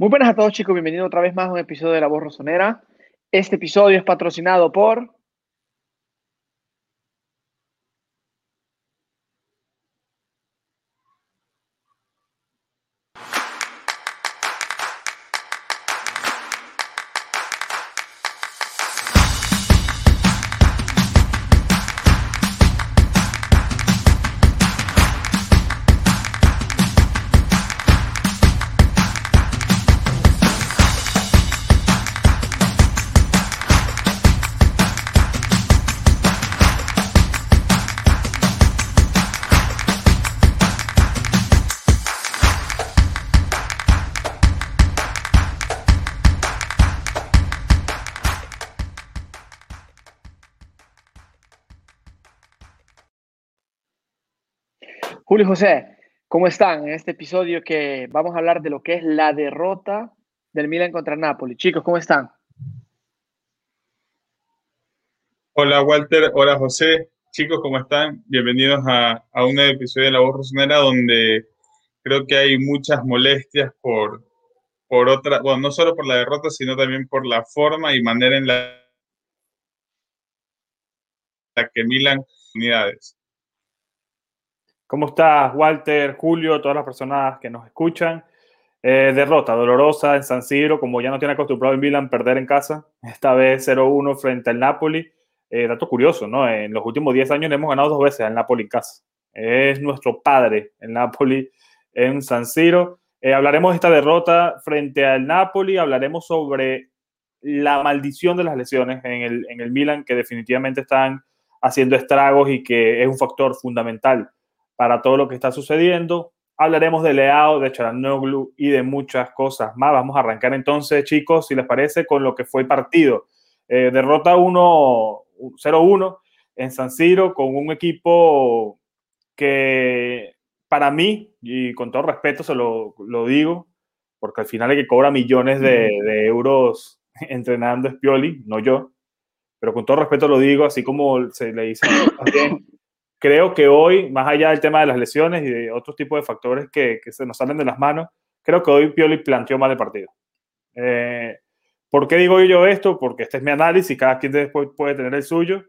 Muy buenas a todos chicos, bienvenidos otra vez más a un episodio de La Voz Rosonera. Este episodio es patrocinado por José, ¿cómo están? En este episodio que vamos a hablar de lo que es la derrota del Milan contra Napoli. Chicos, ¿cómo están? Hola Walter, hola José. Chicos, ¿cómo están? Bienvenidos a, a un episodio de La Voz Rosonera donde creo que hay muchas molestias por, por otra, bueno, no solo por la derrota, sino también por la forma y manera en la, la que Milan unidades. ¿Cómo estás, Walter, Julio, todas las personas que nos escuchan? Eh, derrota dolorosa en San Siro, como ya no tiene acostumbrado en Milan perder en casa, esta vez 0-1 frente al Napoli. Eh, dato curioso, ¿no? En los últimos 10 años le hemos ganado dos veces al Napoli en casa. Es nuestro padre el Napoli en San Siro. Eh, hablaremos de esta derrota frente al Napoli, hablaremos sobre la maldición de las lesiones en el, en el Milan, que definitivamente están haciendo estragos y que es un factor fundamental para todo lo que está sucediendo. Hablaremos de Leao, de Charanoglu y de muchas cosas más. Vamos a arrancar entonces, chicos, si les parece, con lo que fue el partido. Eh, derrota 1-0-1 en San Siro con un equipo que para mí, y con todo respeto se lo, lo digo, porque al final el que cobra millones de, de euros entrenando es Pioli, no yo, pero con todo respeto lo digo, así como se le dice creo que hoy, más allá del tema de las lesiones y de otros tipos de factores que, que se nos salen de las manos, creo que hoy Pioli planteó mal el partido. Eh, ¿Por qué digo yo esto? Porque este es mi análisis, cada quien después puede tener el suyo.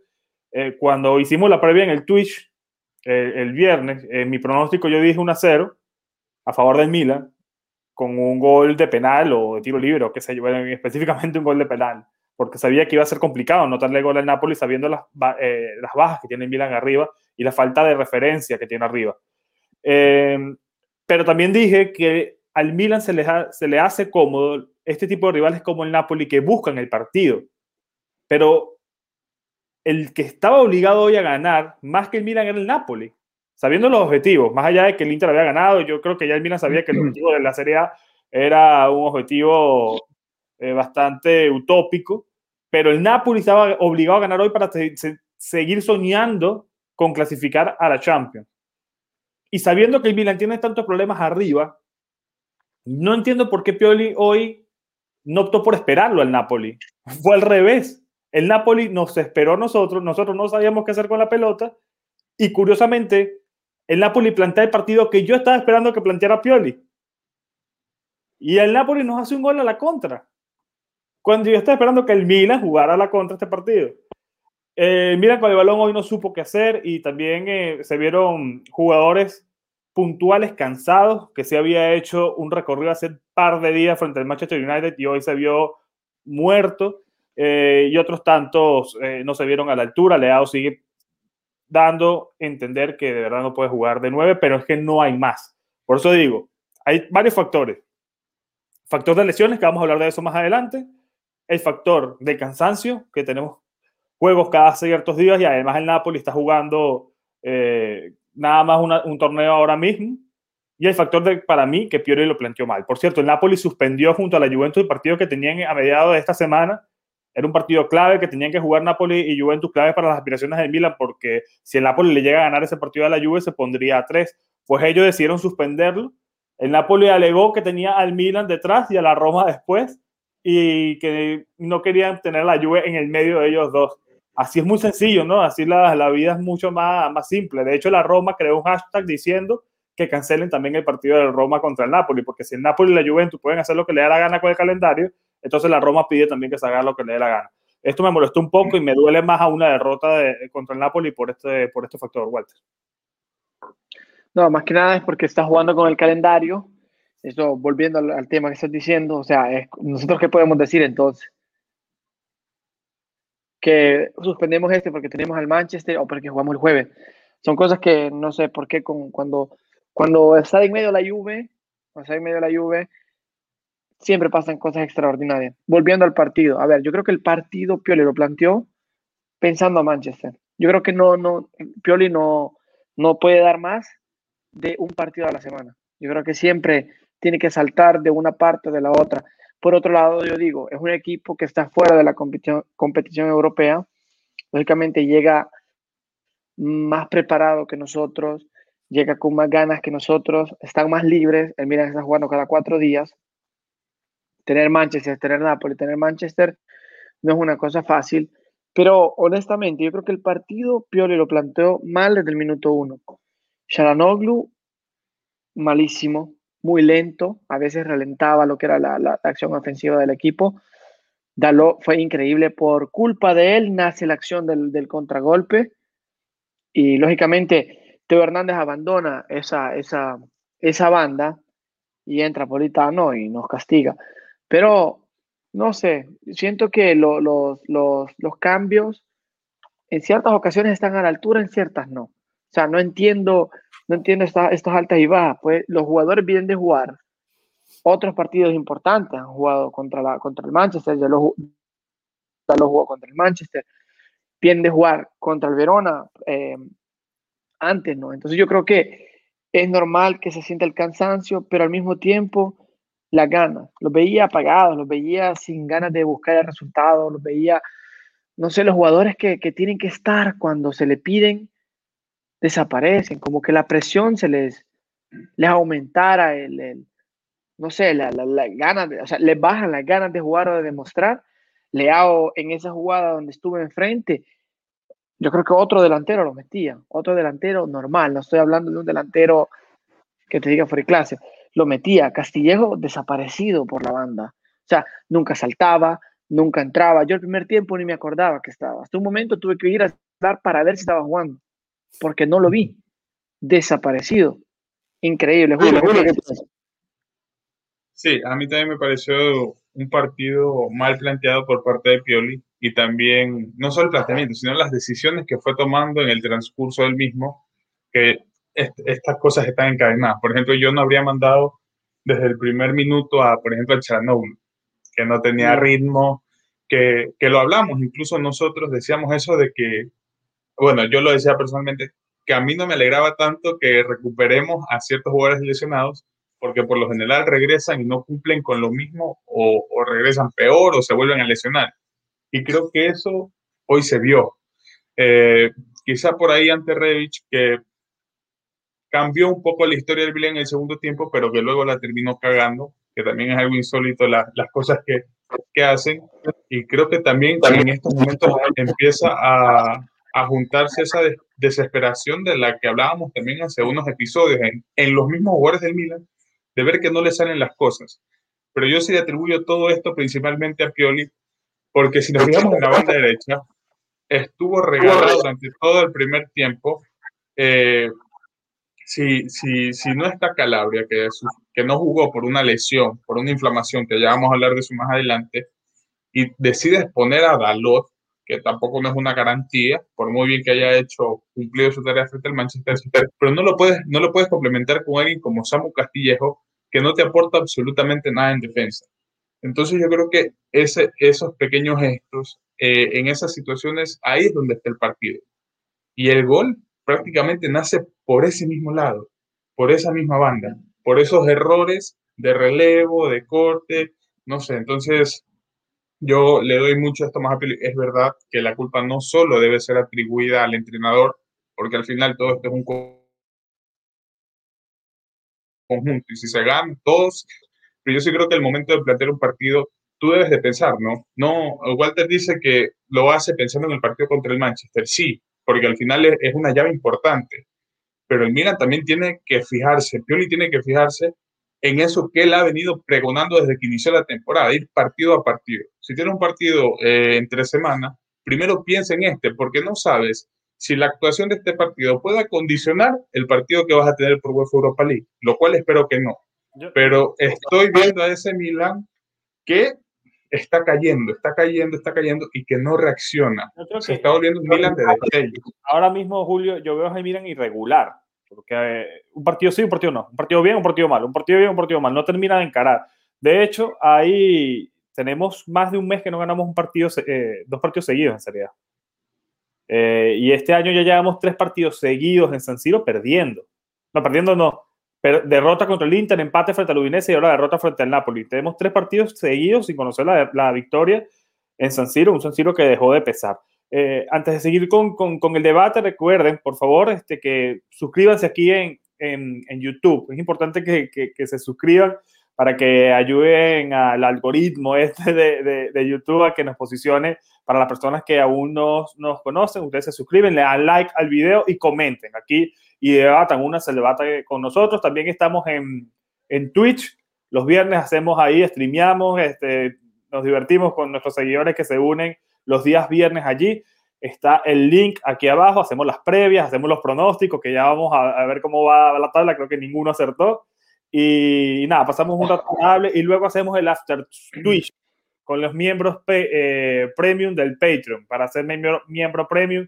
Eh, cuando hicimos la previa en el Twitch eh, el viernes, en mi pronóstico yo dije 1 a 0 a favor del Milan, con un gol de penal o de tiro libre, o qué sé yo, específicamente un gol de penal porque sabía que iba a ser complicado notarle gol al Napoli sabiendo las, eh, las bajas que tiene Milan arriba y la falta de referencia que tiene arriba. Eh, pero también dije que al Milan se le, se le hace cómodo este tipo de rivales como el Napoli que buscan el partido. Pero el que estaba obligado hoy a ganar, más que el Milan, era el Napoli. Sabiendo los objetivos, más allá de que el Inter había ganado, yo creo que ya el Milan sabía que el objetivo de la Serie A era un objetivo eh, bastante utópico pero el Napoli estaba obligado a ganar hoy para seguir soñando con clasificar a la Champions. Y sabiendo que el Milan tiene tantos problemas arriba, no entiendo por qué Pioli hoy no optó por esperarlo al Napoli. Fue al revés. El Napoli nos esperó a nosotros, nosotros no sabíamos qué hacer con la pelota y curiosamente el Napoli plantea el partido que yo estaba esperando que planteara Pioli. Y el Napoli nos hace un gol a la contra cuando yo estaba esperando que el Milan jugara la contra este partido. Eh, Milan con el balón hoy no supo qué hacer y también eh, se vieron jugadores puntuales cansados, que se había hecho un recorrido hace un par de días frente al Manchester United y hoy se vio muerto eh, y otros tantos eh, no se vieron a la altura. Leao sigue dando a entender que de verdad no puede jugar de nueve, pero es que no hay más. Por eso digo, hay varios factores. Factor de lesiones, que vamos a hablar de eso más adelante el factor de cansancio, que tenemos juegos cada ciertos días y además el Napoli está jugando eh, nada más un torneo ahora mismo. Y el factor de, para mí, que Piori lo planteó mal. Por cierto, el Napoli suspendió junto a la Juventus el partido que tenían a mediados de esta semana. Era un partido clave que tenían que jugar Napoli y Juventus clave para las aspiraciones del Milan, porque si el Napoli le llega a ganar ese partido a la Juve, se pondría a tres. Pues ellos decidieron suspenderlo. El Napoli alegó que tenía al Milan detrás y a la Roma después y que no querían tener la lluvia en el medio de ellos dos. Así es muy sencillo, ¿no? Así la, la vida es mucho más, más simple. De hecho, la Roma creó un hashtag diciendo que cancelen también el partido del Roma contra el Napoli, porque si el Napoli y la Juventus pueden hacer lo que le da la gana con el calendario, entonces la Roma pide también que se haga lo que le dé la gana. Esto me molestó un poco y me duele más a una derrota de, contra el Napoli por este, por este factor, Walter. No, más que nada es porque está jugando con el calendario. Eso, volviendo al, tema que estás diciendo, o sea, nosotros qué podemos decir entonces? Que suspendemos este porque tenemos al Manchester o porque jugamos el jueves. Son cosas que no sé por qué con, cuando, cuando está en medio de la lluvia, cuando está en medio de la lluvia, siempre pasan cosas extraordinarias. Volviendo al partido, a ver, yo creo que el partido Pioli lo planteó pensando a Manchester. Yo creo que no, no, Pioli no, no puede dar más de un partido a la semana. Yo creo que siempre tiene que saltar de una parte o de la otra. Por otro lado, yo digo, es un equipo que está fuera de la competición, competición europea. Lógicamente llega más preparado que nosotros, llega con más ganas que nosotros, están más libres. El Milan está jugando cada cuatro días tener Manchester, tener Napoli, tener Manchester, no es una cosa fácil. Pero honestamente, yo creo que el partido Pioli lo planteó mal desde el minuto uno. Sharanoglu, malísimo, muy lento, a veces ralentaba lo que era la, acción ofensiva del equipo. Daló fue increíble, por culpa de él nace la acción del, del contragolpe y lógicamente Teo Hernández abandona esa, esa, esa banda y entra Politano y nos castiga. Pero, no sé, siento que los, cambios en ciertas ocasiones están a la altura, en ciertas no. O sea, no entiendo, no entiendo estas altas y bajas. Pues los jugadores vienen de jugar otros partidos importantes. Han jugado contra, la, contra el Manchester, ya lo, jugó contra el Manchester. Vienen de jugar contra el Verona eh, antes, ¿no? Entonces yo creo que es normal que se sienta el cansancio, pero al mismo tiempo las ganas. Los veía apagados, los veía sin ganas de buscar el resultado, los veía, no sé, los jugadores que, tienen que estar cuando se le piden, desaparecen, como que la presión se les, les aumentara, el, no sé, la, la, ganas, o sea, les bajan las ganas de jugar o de demostrar. Leao en esa jugada donde estuve enfrente, yo creo que otro delantero lo metía, otro delantero normal, no estoy hablando de un delantero que te diga fuera de clase, lo metía. Castillejo desaparecido por la banda. O sea, nunca saltaba, nunca entraba. Yo el primer tiempo ni me acordaba que estaba. Hasta un momento tuve que ir a dar para ver si estaba jugando, porque no lo vi. Desaparecido. Increíble. sí, a mí también me pareció un partido mal planteado por parte de Pioli y también, no solo el planteamiento, sino las decisiones que fue tomando en el transcurso del mismo, que estas cosas están encadenadas. Por ejemplo, yo no habría mandado desde el primer minuto a, por ejemplo, a Chernobyl, que no tenía ritmo, que, que lo hablamos, incluso nosotros decíamos eso de que, bueno, yo lo decía personalmente, que a mí no me alegraba tanto que recuperemos a ciertos jugadores lesionados, porque por lo general regresan y no cumplen con lo mismo o, o regresan peor o se vuelven a lesionar. Y creo que eso hoy se vio. Eh, quizá por ahí ante Revich, que cambió un poco la historia del Milan en el segundo tiempo, pero que luego la terminó cagando, que también es algo insólito las cosas que, que, hacen. Y creo que también, en estos momentos empieza a, a juntarse esa desesperación de la que hablábamos también hace unos episodios en, en los mismos jugadores del Milan, de ver que no le salen las cosas. Pero yo sí le atribuyo todo esto principalmente a Pioli, porque si nos fijamos en la banda derecha, estuvo regalado durante todo el primer tiempo. Eh, si, si, si no está Calabria, que, que no jugó por una lesión, por una inflamación, que ya vamos a hablar de eso más adelante, y decides poner a Dalot, que tampoco no es una garantía, por muy bien que haya hecho cumplido su tarea frente al Manchester City, pero no lo puedes, no lo puedes complementar con alguien como Samu Castillejo, que no te aporta absolutamente nada en defensa. Entonces yo creo que ese, esos pequeños gestos, eh, en esas situaciones, ahí es donde está el partido. Y el gol prácticamente nace por ese mismo lado, por esa misma banda, por esos errores de relevo, de corte, no sé, entonces yo le doy mucho esto más a Es verdad que la culpa no solo debe ser atribuida al entrenador, porque al final todo esto es un conjunto y si se ganan todos, pero yo sí creo que el momento de plantear un partido, tú debes de pensar, ¿no? No, Walter dice que lo hace pensando en el partido contra el Manchester, sí, porque al final es, una llave importante. pero el Milan también tiene que fijarse, Pioli tiene que fijarse en eso que él ha venido pregonando desde que inició la temporada, ir partido a partido. Si tiene un partido eh, entre semanas, primero piensa en este, porque no sabes si la actuación de este partido puede condicionar el partido que vas a tener por UEFA Europa League, lo cual espero que no. Pero estoy viendo a ese Milan que está cayendo, está cayendo, está cayendo y que no reacciona. Se está volviendo un Milan de destello. Ahora mismo, Julio, yo veo a ese Milan irregular. Porque eh, un partido sí, un partido no. Un partido bien, un partido mal. Un partido bien, un partido mal. No termina de encarar. De hecho, ahí tenemos más de un mes que no ganamos un partido, eh, dos partidos seguidos en Serie A. Eh, y este año ya llevamos tres partidos seguidos en San Siro perdiendo. No, perdiendo no. derrota contra el Inter, empate frente al Udinese y ahora derrota frente al Napoli. Tenemos tres partidos seguidos sin conocer la, la victoria en San Siro, un San Siro que dejó de pesar. Eh, antes de seguir con, con, el debate, recuerden, por favor, este, que suscríbanse aquí en, en, en YouTube. Es importante que, que, que, se suscriban para que ayuden al algoritmo este de, de, de, YouTube a que nos posicione para las personas que aún no nos conocen. Ustedes se suscriben, le dan like al video y comenten aquí y debatan. Una se debata con nosotros. También estamos en, en Twitch. Los viernes hacemos ahí, streameamos, este, nos divertimos con nuestros seguidores que se unen los días viernes allí. Está el link aquí abajo, hacemos las previas, hacemos los pronósticos, que ya vamos a, ver cómo va la tabla, creo que ninguno acertó. Y nada, pasamos un rato agradable y luego hacemos el after Twitch con los miembros eh, premium del Patreon. Para ser miembro, premium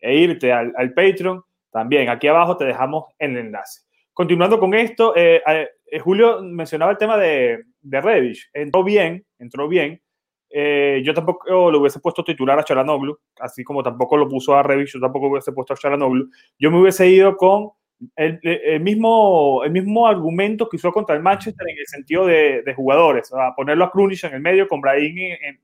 e irte al, al, Patreon, también aquí abajo te dejamos el enlace. Continuando con esto, eh, eh, Julio mencionaba el tema de, de Reddish. Entró bien, entró bien. Eh, yo tampoco lo hubiese puesto titular a Charanoglu, así como tampoco lo puso a Reddish, yo tampoco hubiese puesto a Charanoglu. Yo me hubiese ido con el, mismo, el mismo argumento que usó contra el Manchester en el sentido de, de jugadores, a ponerlo a Krunic en el medio con Brahim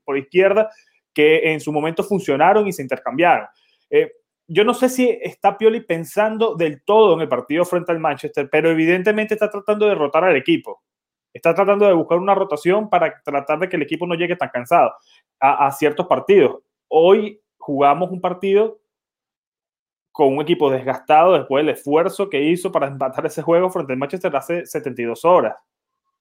por izquierda, que en su momento funcionaron y se intercambiaron. Eh, yo no sé si está Pioli pensando del todo en el partido frente al Manchester, pero evidentemente está tratando de derrotar al equipo. Está tratando de buscar una rotación para tratar de que el equipo no llegue tan cansado a, ciertos partidos. Hoy jugamos un partido con un equipo desgastado después del esfuerzo que hizo para empatar ese juego frente al Manchester hace 72 horas.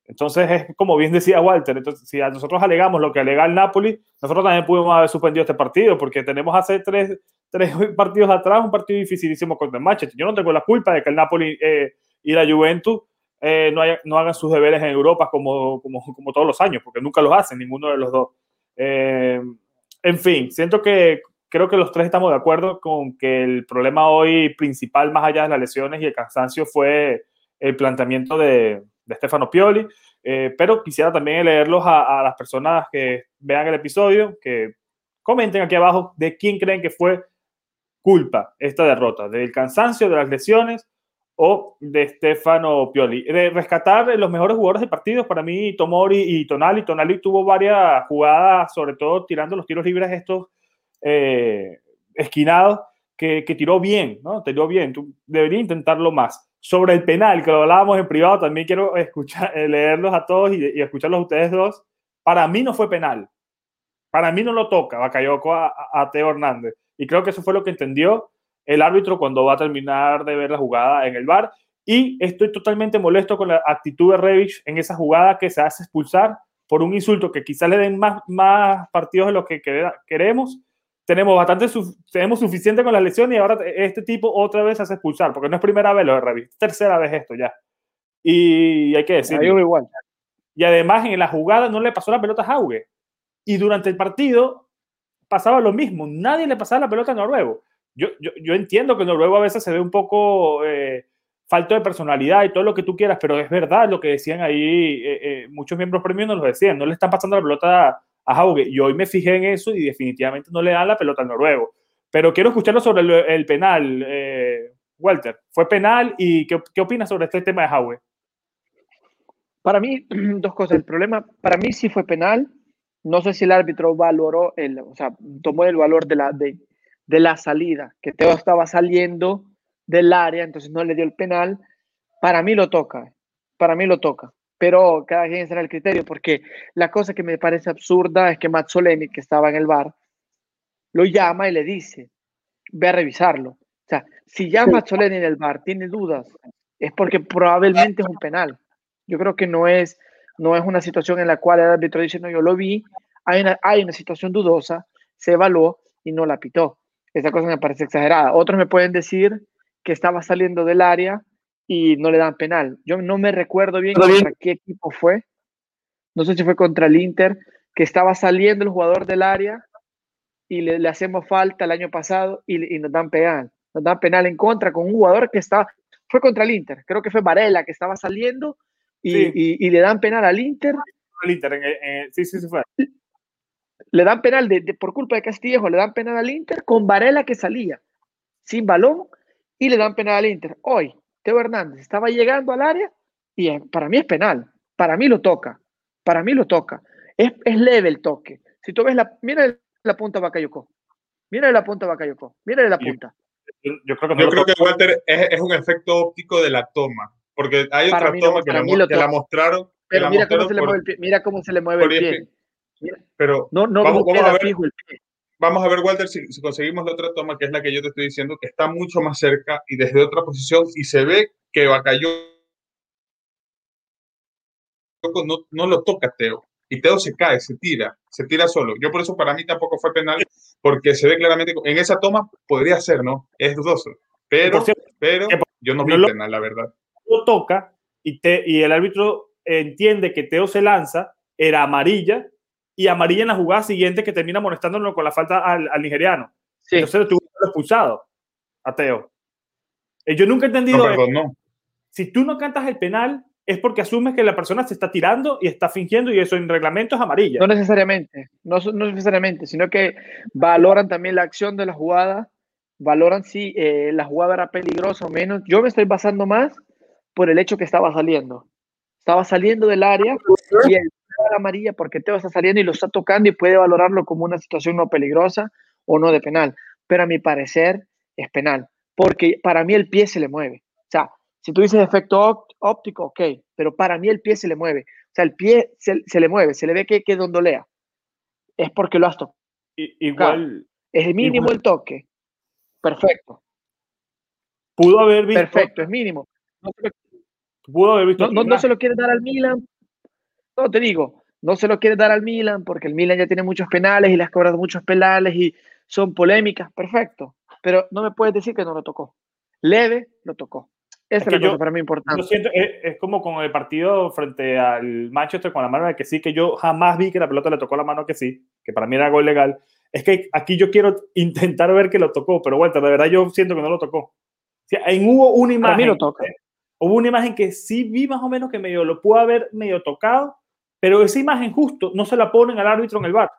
Entonces, es como bien decía Walter, entonces, si nosotros alegamos lo que alega el Napoli, nosotros también pudimos haber suspendido este partido, porque tenemos hace tres, tres partidos atrás un partido dificilísimo contra el Manchester. Yo no tengo la culpa de que el Napoli eh, y la Juventus eh, no, no, hagan sus deberes en Europa como, todos los años, porque nunca los hacen, ninguno de los dos. Eh, en fin, siento que creo que los tres estamos de acuerdo con que el problema hoy principal, más allá de las lesiones y el cansancio, fue el planteamiento de, de Stefano Pioli. Eh, pero quisiera también leerlos a, a, las personas que vean el episodio, que comenten aquí abajo de quién creen que fue culpa esta derrota, del cansancio, de las lesiones o de Stefano Pioli. De rescatar los mejores jugadores del partido, para mí Tomori y Tonali. Tonali tuvo varias jugadas, sobre todo tirando los tiros libres estos eh, esquinados que, que, tiró bien, ¿no? Tiró bien. Tú deberías intentarlo más. Sobre el penal, que lo hablábamos en privado, también quiero escuchar, eh, leerlos a todos y, y, escucharlos a ustedes dos. Para mí no fue penal. Para mí no lo toca Bakayoko a, a, a Teo Hernández. Y creo que eso fue lo que entendió el árbitro cuando va a terminar de ver la jugada en el bar. Y estoy totalmente molesto con la actitud de Revich en esa jugada que se hace expulsar por un insulto que quizás le den más, más partidos de lo que queremos tenemos bastante, tenemos suficiente con las lesiones y ahora este tipo otra vez se hace expulsar, porque no es primera vez lo de Revis, tercera vez esto ya. Y hay que decir. igual. Y además en la jugada no le pasó la pelota a Jauge. Y durante el partido pasaba lo mismo, nadie le pasaba la pelota a Noruego. Yo, yo, yo entiendo que Noruego a veces se ve un poco eh, falto de personalidad y todo lo que tú quieras, pero es verdad lo que decían ahí, eh, eh, muchos miembros premios nos lo decían, no le están pasando la pelota a Hauge. Y hoy me fijé en eso y definitivamente no le dan la pelota al noruego. Pero quiero escucharlo sobre el, penal, eh, Walter. ¿Fue penal y qué, qué opinas sobre este tema de Hauge? Para mí, dos cosas. El problema, para mí sí fue penal. No sé si el árbitro valoró, el, o sea, tomó el valor de la, de, de la salida, que Teo estaba saliendo del área, entonces no le dio el penal. Para mí lo toca, para mí lo toca pero cada quien será el criterio, porque la cosa que me parece absurda es que Mazzoleni, que estaba en el bar, lo llama y le dice, ve a revisarlo. O sea, si ya Mazzoleni en el bar tiene dudas, es porque probablemente es un penal. Yo creo que no es, no es una situación en la cual el árbitro dice, no, yo lo vi, hay una, hay una situación dudosa, se evaluó y no la pitó. Esa cosa me parece exagerada. Otros me pueden decir que estaba saliendo del área y no le dan penal. Yo no me recuerdo bien contra qué equipo fue. No sé si fue contra el Inter, que estaba saliendo el jugador del área y le, hacemos falta el año pasado y, nos dan penal. Nos dan penal en contra con un jugador que estaba, fue contra el Inter, creo que fue Varela que estaba saliendo y, le dan penal al Inter. Al Inter, sí, sí, sí fue. Le dan penal de, por culpa de Castillejo, le dan penal al Inter con Varela que salía sin balón y le dan penal al Inter. Hoy, Teo Hernández estaba llegando al área y para mí es penal, para mí lo toca, para mí lo toca. Es, es leve el toque. Si tú ves la, mira la punta Bakayoko, mira la punta Bakayoko, mira la punta. Yo, creo que, yo creo que Walter es, es, un efecto óptico de la toma, porque hay otra toma que, la, que la, mostraron. Pero mira, cómo se le mueve el pie, mira cómo se le mueve el pie. Pero no, no vamos, vamos a ver, fijo el pie vamos a ver, Walter, si, conseguimos la otra toma, que es la que yo te estoy diciendo, que está mucho más cerca y desde otra posición, y se ve que Bacayo no, no lo toca Teo. Y Teo se cae, se tira, se tira solo. Yo por eso para mí tampoco fue penal, porque se ve claramente, en esa toma podría ser, ¿no? Es dudoso. Pero, pero yo no vi penal, la verdad. Lo toca y, te, y el árbitro entiende que Teo se lanza, era amarilla, y amarilla en la jugada siguiente que termina molestándolo con la falta al, nigeriano. Sí. Entonces lo tuvo expulsado a Teo. Eh, yo nunca he entendido. No, Si tú no cantas el penal, es porque asumes que la persona se está tirando y está fingiendo y eso en reglamento es amarilla. No necesariamente, no, no necesariamente, sino que valoran también la acción de la jugada, valoran si eh, la jugada era peligrosa o menos. Yo me estoy basando más por el hecho que estaba saliendo. Estaba saliendo del área y el amarilla porque Teo está saliendo y lo está tocando y puede valorarlo como una situación no peligrosa o no de penal. Pero a mi parecer es penal, porque para mí el pie se le mueve. O sea, si tú dices efecto óptico, ok, pero para mí el pie se le mueve. O sea, el pie se, le mueve, se le ve que, que dondolea. Es porque lo has tocado. Igual. es el mínimo el toque. Perfecto. Pudo haber visto. Perfecto, es mínimo. No pudo haber visto. No, no, se lo quiere dar al Milan no, te digo, no se lo quiere dar al Milan porque el Milan ya tiene muchos penales y le has cobrado muchos penales y son polémicas, perfecto. Pero no me puedes decir que no lo tocó. Leve lo tocó. Esa es, la cosa para mí importante. Yo siento, es, como con el partido frente al Manchester con la mano de que sí, que yo jamás vi que la pelota le tocó la mano que sí, que para mí era gol legal. Es que aquí yo quiero intentar ver que lo tocó, pero bueno, de verdad yo siento que no lo tocó. O sea, en hubo una imagen. A mí lo toca. Hubo una imagen que sí vi más o menos que medio lo pudo haber medio tocado, pero esa imagen justo no se la ponen al árbitro en el bar.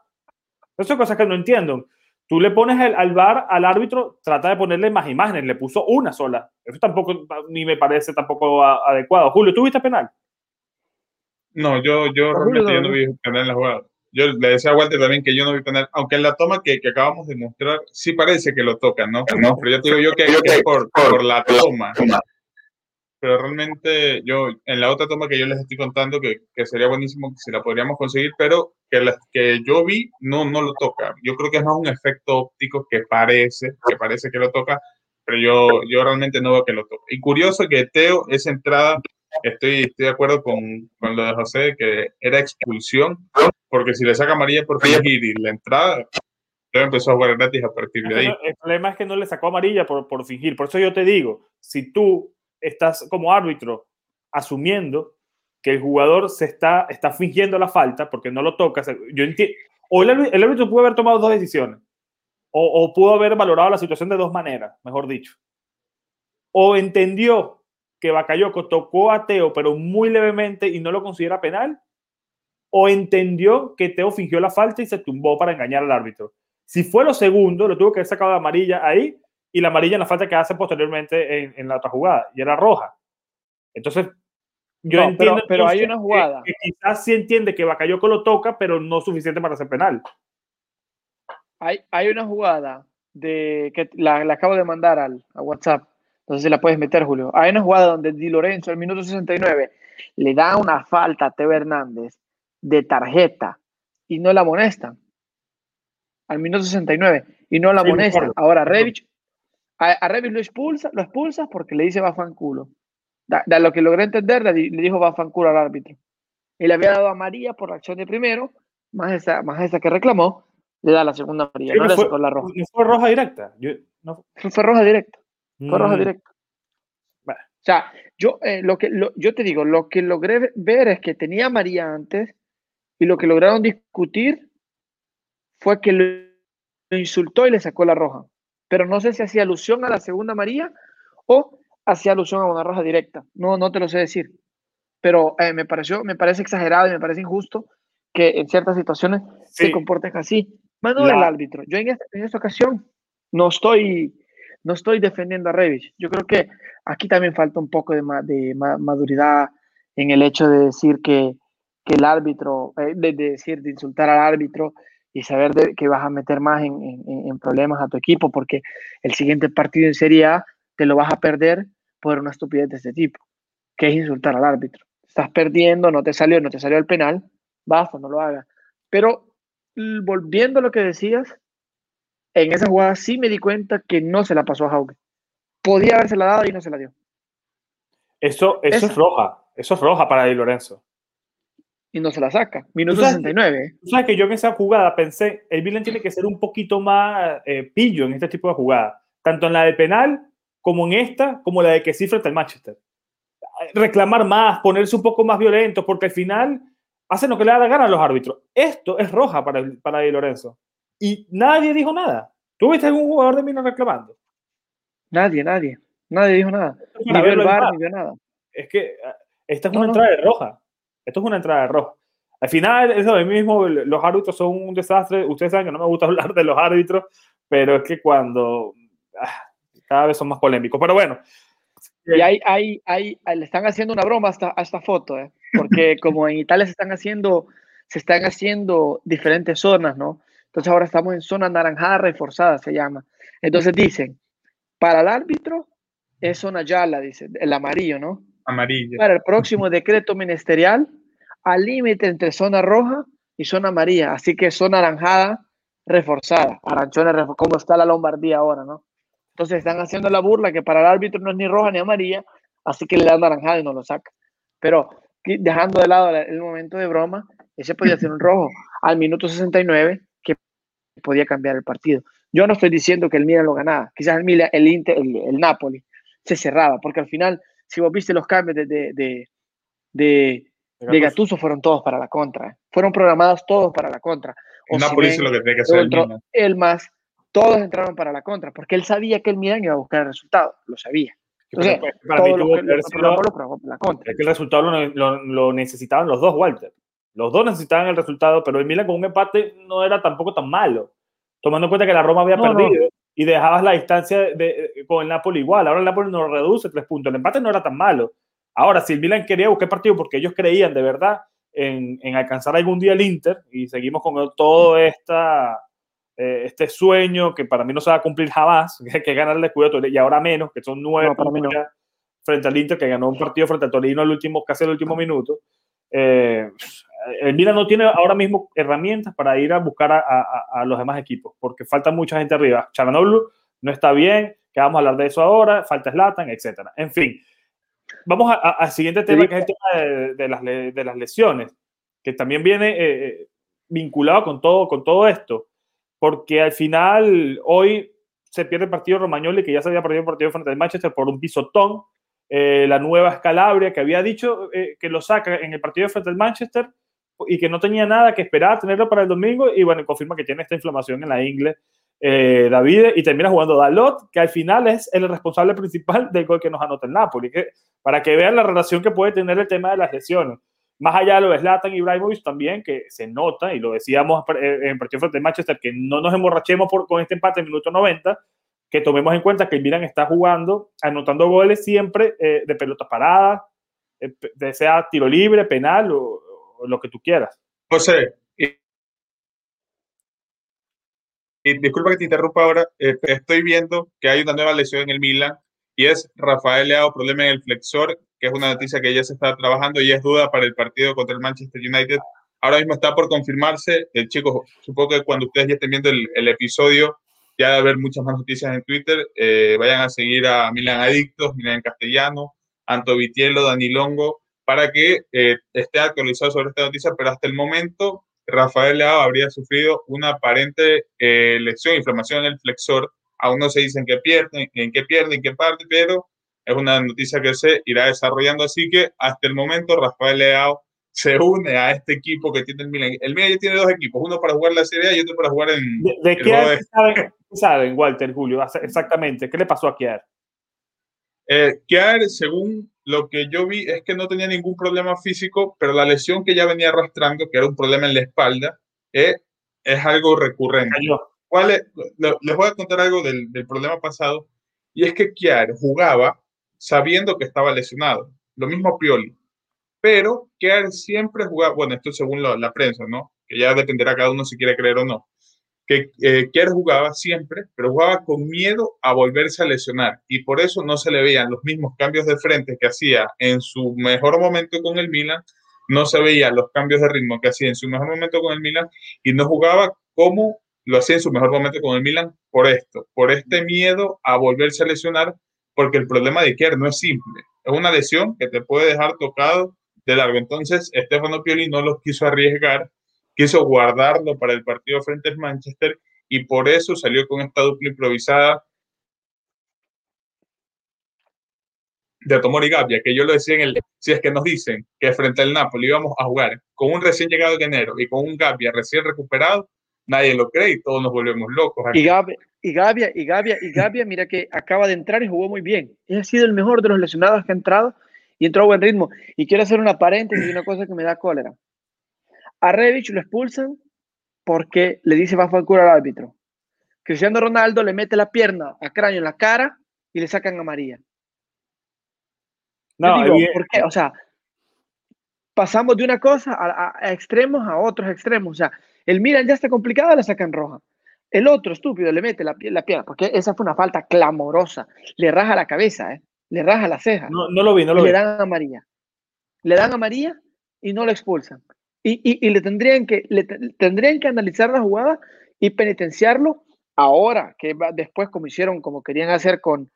Eso es cosas que no entiendo. Tú le pones el, al bar al árbitro, trata de ponerle más imágenes, le puso una sola. Eso tampoco, ni me parece tampoco adecuado. Julio, ¿tú viste penal? No, yo, yo realmente no vi penal en la jugada. Yo le decía a Walter también que yo no vi penal, aunque en la toma que, que acabamos de mostrar sí parece que lo tocan, ¿no? no pero yo te digo yo que, que por, por la toma pero realmente yo, en la otra toma que yo les estoy contando, que, que sería buenísimo si la podríamos conseguir, pero que la que yo vi no, no lo toca. Yo creo que es más un efecto óptico que parece, que parece que lo toca, pero yo, yo realmente no veo que lo toque. Y curioso que Teo, esa entrada, estoy, estoy de acuerdo con, con lo de José, que era expulsión, porque si le saca amarilla por fingir y la entrada, Teo empezó a jugar gratis a partir de ahí. El problema es que no le sacó amarilla por, por fingir. Por eso yo te digo, si tú estás como árbitro asumiendo que el jugador se está, está fingiendo la falta porque no lo toca. Yo. O el, árbitro pudo haber tomado dos decisiones. O, o, pudo haber valorado la situación de dos maneras, mejor dicho. O entendió que Bakayoko tocó a Teo, pero muy levemente y no lo considera penal. O entendió que Teo fingió la falta y se tumbó para engañar al árbitro. Si fue lo segundo, lo tuvo que haber sacado de amarilla ahí y la amarilla en la falta que hace posteriormente en, la otra jugada, y era roja. Entonces, yo entiendo. Pero, hay una jugada. Que, quizás sí entiende que Bakayoko lo toca, pero no suficiente para ser penal. Hay, hay una jugada de que la, acabo de mandar al, a WhatsApp. Entonces se la puedes meter, Julio. Hay una jugada donde Di Lorenzo, al minuto 69, le da una falta a Teo Hernández de tarjeta y no la amonestan. Al minuto 69 y no la amonestan. Ahora, Revich, A, a Revis lo expulsa, lo expulsas porque le dice va fanculo. De, lo que logré entender, le, dijo va fanculo al árbitro. Y le había dado a María por la acción de primero, más esa, más esa que reclamó, le da la segunda María. no, le fue, la roja. ¿No fue roja directa? no. Fue roja directa. Fue roja mm. directa. O sea, yo, eh, lo que, yo te digo, lo que logré ver es que tenía María antes y lo que lograron discutir fue que lo insultó y le sacó la roja. Pero no sé si hacía alusión a la segunda María o hacía alusión a una roja directa. No, no te lo sé decir. Pero eh, me, pareció, me parece exagerado y me parece injusto que en ciertas situaciones se comporten así. Mano del árbitro. Yo en esta, en esta ocasión no estoy no estoy defendiendo a Revich. Yo creo que aquí también falta un poco de, de maduridad en el hecho de decir que, que el árbitro, eh, de, decir, de insultar al árbitro y saber que vas a meter más en, en, problemas a tu equipo porque el siguiente partido en Serie A te lo vas a perder por una estupidez de este tipo, que es insultar al árbitro. Estás perdiendo, no te salió, no te salió el penal, basta, no lo hagas. Pero volviendo a lo que decías, en esa jugada sí me di cuenta que no se la pasó a Hauke. Podía haberse la dado y no se la dio. Eso, eso es roja. Eso es roja para Di Lorenzo. Y no se la saca. Minuto 69. Tú sabes que yo en esa jugada pensé, el Milan tiene que ser un poquito más eh, pillo en este tipo de jugada. Tanto en la de penal, como en esta, como la de que sí frente al Manchester. Reclamar más, ponerse un poco más violento, porque al final hacen lo que le da la gana a los árbitros. Esto es roja para, para Di Lorenzo y nadie dijo nada. ¿Tú viste algún jugador de Milan reclamando? Nadie, nadie. Nadie dijo nada. Ni vio el bar, ni vio nada. Es que ah, esta es una entrada de roja. Esto es una entrada de roja. Al final, eso mismo, los árbitros son un desastre. Ustedes saben que no me gusta hablar de los árbitros, pero es que cuando ah, cada vez son más polémicos. Pero bueno. Y hay, hay, hay, le están haciendo una broma a esta, foto, ¿eh? porque como en Italia se están haciendo, se están haciendo diferentes zonas, ¿no? Entonces ahora estamos en zona naranjada reforzada, se llama. Entonces dicen, para el árbitro es zona yala, dice, el amarillo, ¿no? Amarillo. Para el próximo decreto ministerial, al límite entre zona roja y zona amarilla. Así que zona naranjada reforzada. Aranchones, como está la Lombardía ahora, ¿no? Entonces están haciendo la burla que para el árbitro no es ni roja ni amarilla, así que le dan naranjada y no lo saca. Pero dejando de lado el momento de broma, ese podía ser un rojo. Al minuto 69 podía cambiar el partido. Yo no estoy diciendo que el Milan lo ganaba, quizás el Milan, el Inter, el, Napoli se cerraba, porque al final, si vos viste los cambios de, de, de, de, Gattuso, fueron todos para la contra, fueron programados todos para la contra. el Napoli hizo lo que tenía que hacer el Milan. El más, todos entraron para la contra, porque él sabía que el Milan iba a buscar el resultado, lo sabía. Entonces, para mí tuvo que la contra. Es que el resultado lo, lo, lo necesitaban los dos, Walter. Los dos necesitaban el resultado, pero el Milan con un empate no era tampoco tan malo, tomando en cuenta que la Roma había perdido y dejabas la distancia de, con el Napoli igual. Ahora el Napoli nos reduce tres puntos. El empate no era tan malo. Ahora, si el Milan quería buscar partido porque ellos creían de verdad en, en alcanzar algún día el Inter y seguimos con todo esta, eh, este sueño que para mí no se va a cumplir jamás, que, que ganarle cuidado y ahora menos, que son nueve frente al Inter, que ganó un partido frente al Torino el último, casi el último minuto. Eh, el Milan no tiene ahora mismo herramientas para ir a buscar a, los demás equipos, porque falta mucha gente arriba. Charanoglu no está bien, que vamos a hablar de eso ahora, falta Slatan, etcétera. En fin, vamos al siguiente tema, que es el tema de, las, de las, lesiones, que también viene eh, eh, vinculado con todo, con todo esto, porque al final hoy se pierde el partido Romagnoli, que ya se había perdido el partido frente al Manchester por un pisotón, eh, la nueva Escalabria, que había dicho que lo saca en el partido frente al Manchester, y que no tenía nada que esperar tenerlo para el domingo y bueno, confirma que tiene esta inflamación en la ingle eh, David y termina jugando Dalot, que al final es el responsable principal del gol que nos anota el Napoli, que, para que vean la relación que puede tener el tema de las lesiones. Más allá de lo de Zlatan y Ibrahimovic también, que se nota, y lo decíamos eh, en el partido frente a Manchester, que no nos emborrachemos por, con este empate en minuto 90, que tomemos en cuenta que el Milan está jugando, anotando goles siempre eh, de pelotas paradas, sea tiro libre, penal o, lo que tú quieras. José, y, disculpa que te interrumpa ahora, eh, estoy viendo que hay una nueva lesión en el Milan y es Rafael Leao, problema en el flexor, que es una noticia que ya se está trabajando y es duda para el partido contra el Manchester United. Ahora mismo está por confirmarse. El chico, supongo que cuando ustedes ya estén viendo el, episodio, ya de haber muchas más noticias en Twitter. Eh, vayan a seguir a Milan Adictos, Milan en Castellano, Anto Vitiello, Dani Longo, para que eh, esté actualizado sobre esta noticia, pero hasta el momento Rafael Leao habría sufrido una aparente eh, lesión, inflamación en el flexor. Aún no se dice en qué pierde, en qué pierde, en qué parte, pero es una noticia que se irá desarrollando. Así que hasta el momento Rafael Leao se une a este equipo que tiene el Milan. El Milan ya tiene dos equipos, uno para jugar la Serie A y otro para jugar en... ¿De, qué saben, saben, Walter, Julio? Exactamente, ¿qué le pasó a Kiar? Eh, Kiar, según lo que yo vi, es que no tenía ningún problema físico, pero la lesión que ya venía arrastrando, que era un problema en la espalda, eh, es algo recurrente. ¿Cuál les voy a contar algo del, del problema pasado, y es que Kiar jugaba sabiendo que estaba lesionado. Lo mismo Pioli. Pero Kiar siempre jugaba, bueno, esto según la, prensa, ¿no? Que ya dependerá cada uno si quiere creer o no. Que eh, Kiar jugaba siempre, pero jugaba con miedo a volverse a lesionar. Y por eso no se le veían los mismos cambios de frente que hacía en su mejor momento con el Milan. No se veían los cambios de ritmo que hacía en su mejor momento con el Milan. Y no jugaba como lo hacía en su mejor momento con el Milan por esto, por este miedo a volverse a lesionar porque el problema de Kier no es simple. Es una lesión que te puede dejar tocado de largo. Entonces, Stefano Pioli no lo quiso arriesgar, quiso guardarlo para el partido frente al Manchester y por eso salió con esta dupla improvisada de Tomori Gabbia, que yo lo decía en el, si es que nos dicen que frente al Napoli íbamos a jugar con un recién llegado de enero y con un Gabbia recién recuperado, nadie lo cree y todos nos volvemos locos. Y Gabbia, y Gavia, y Gavia, y Gavia, mira que acaba de entrar y jugó muy bien. ha sido el mejor de los lesionados que ha entrado y entró a buen ritmo. Y quiero hacer una paréntesis y una cosa que me da cólera. A Revich lo expulsan porque le dice va a cura al árbitro. Cristiano Ronaldo le mete la pierna a Craño en la cara y le sacan a María. No, digo, ¿por qué? O sea, pasamos de una cosa a, a, extremos a otros extremos. O sea, el Milan ya está complicado, le sacan roja. El otro estúpido le mete la, la pierna, porque esa fue una falta clamorosa. Le raja la cabeza, ¿eh? le raja la ceja. No, no lo vi, no lo vi. Le dan a María. Le dan a María y no lo expulsan. Y, y, le, tendrían que, le tendrían que analizar la jugada y penitenciarlo ahora, que después como hicieron, como querían hacer con,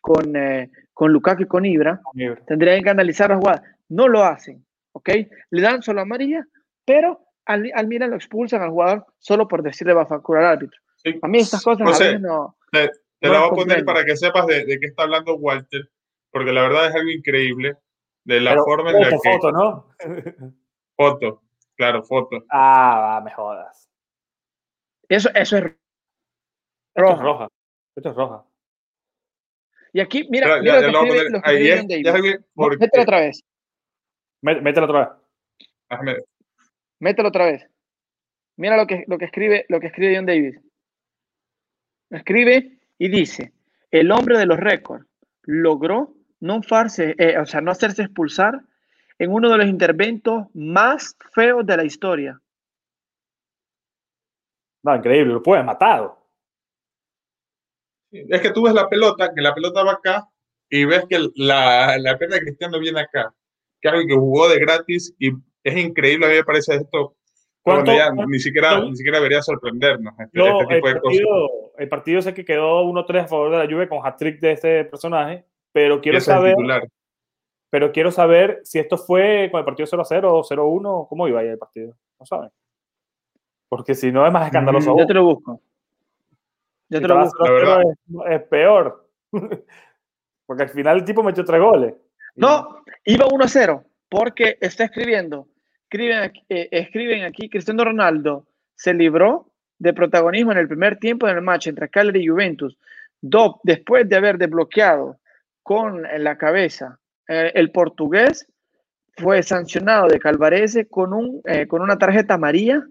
con, eh, con Lukaku y con Ibra, tendrían que analizar la jugada. No lo hacen, ¿ok? Le dan solo a María, pero al, al Milan lo expulsan al jugador solo por decirle va a facturar al árbitro. A mí estas cosas a veces no. Te, la voy a poner para que sepas de, de, qué está hablando Walter, porque la verdad es algo increíble de la forma en la que. Foto, ¿no? foto, claro, foto. Ah, me jodas. Eso, eso es roja. Esto es roja. Esto es roja. Y aquí, mira, mira lo que escribe, lo que ahí es, Mételo otra vez. Mételo otra vez. Mételo otra vez. Mira lo que, lo que, escribe, lo que escribe John Davis. Escribe y dice, el hombre de los récords logró no, farse, eh, o sea, no hacerse expulsar en uno de los interventos más feos de la historia. No, increíble, lo puede matado. Es que tú ves la pelota, que la pelota va acá y ves que la, la pierna de Cristiano viene acá. Que alguien que jugó de gratis y es increíble, a mí me parece esto. ni, siquiera, ni siquiera debería sorprendernos este, este tipo el, partido, el partido ese que quedó 1-3 a favor de la Juve con hat-trick de este personaje, pero quiero saber pero quiero saber si esto fue con el partido 0-0 o 0-1, ¿cómo iba ahí el partido? No saben. Porque si no es más escandaloso. Mm, yo te lo busco. Yo te lo busco. Es, es, peor. Porque al final el tipo metió tres goles. No, iba 1-0 porque está escribiendo escriben, eh, escriben aquí, Cristiano Ronaldo se libró de protagonismo en el primer tiempo del match entre Cagliari y Juventus. Después de haber desbloqueado con la cabeza eh, el portugués, fue sancionado de Calvarese con, un, eh, con una tarjeta amarilla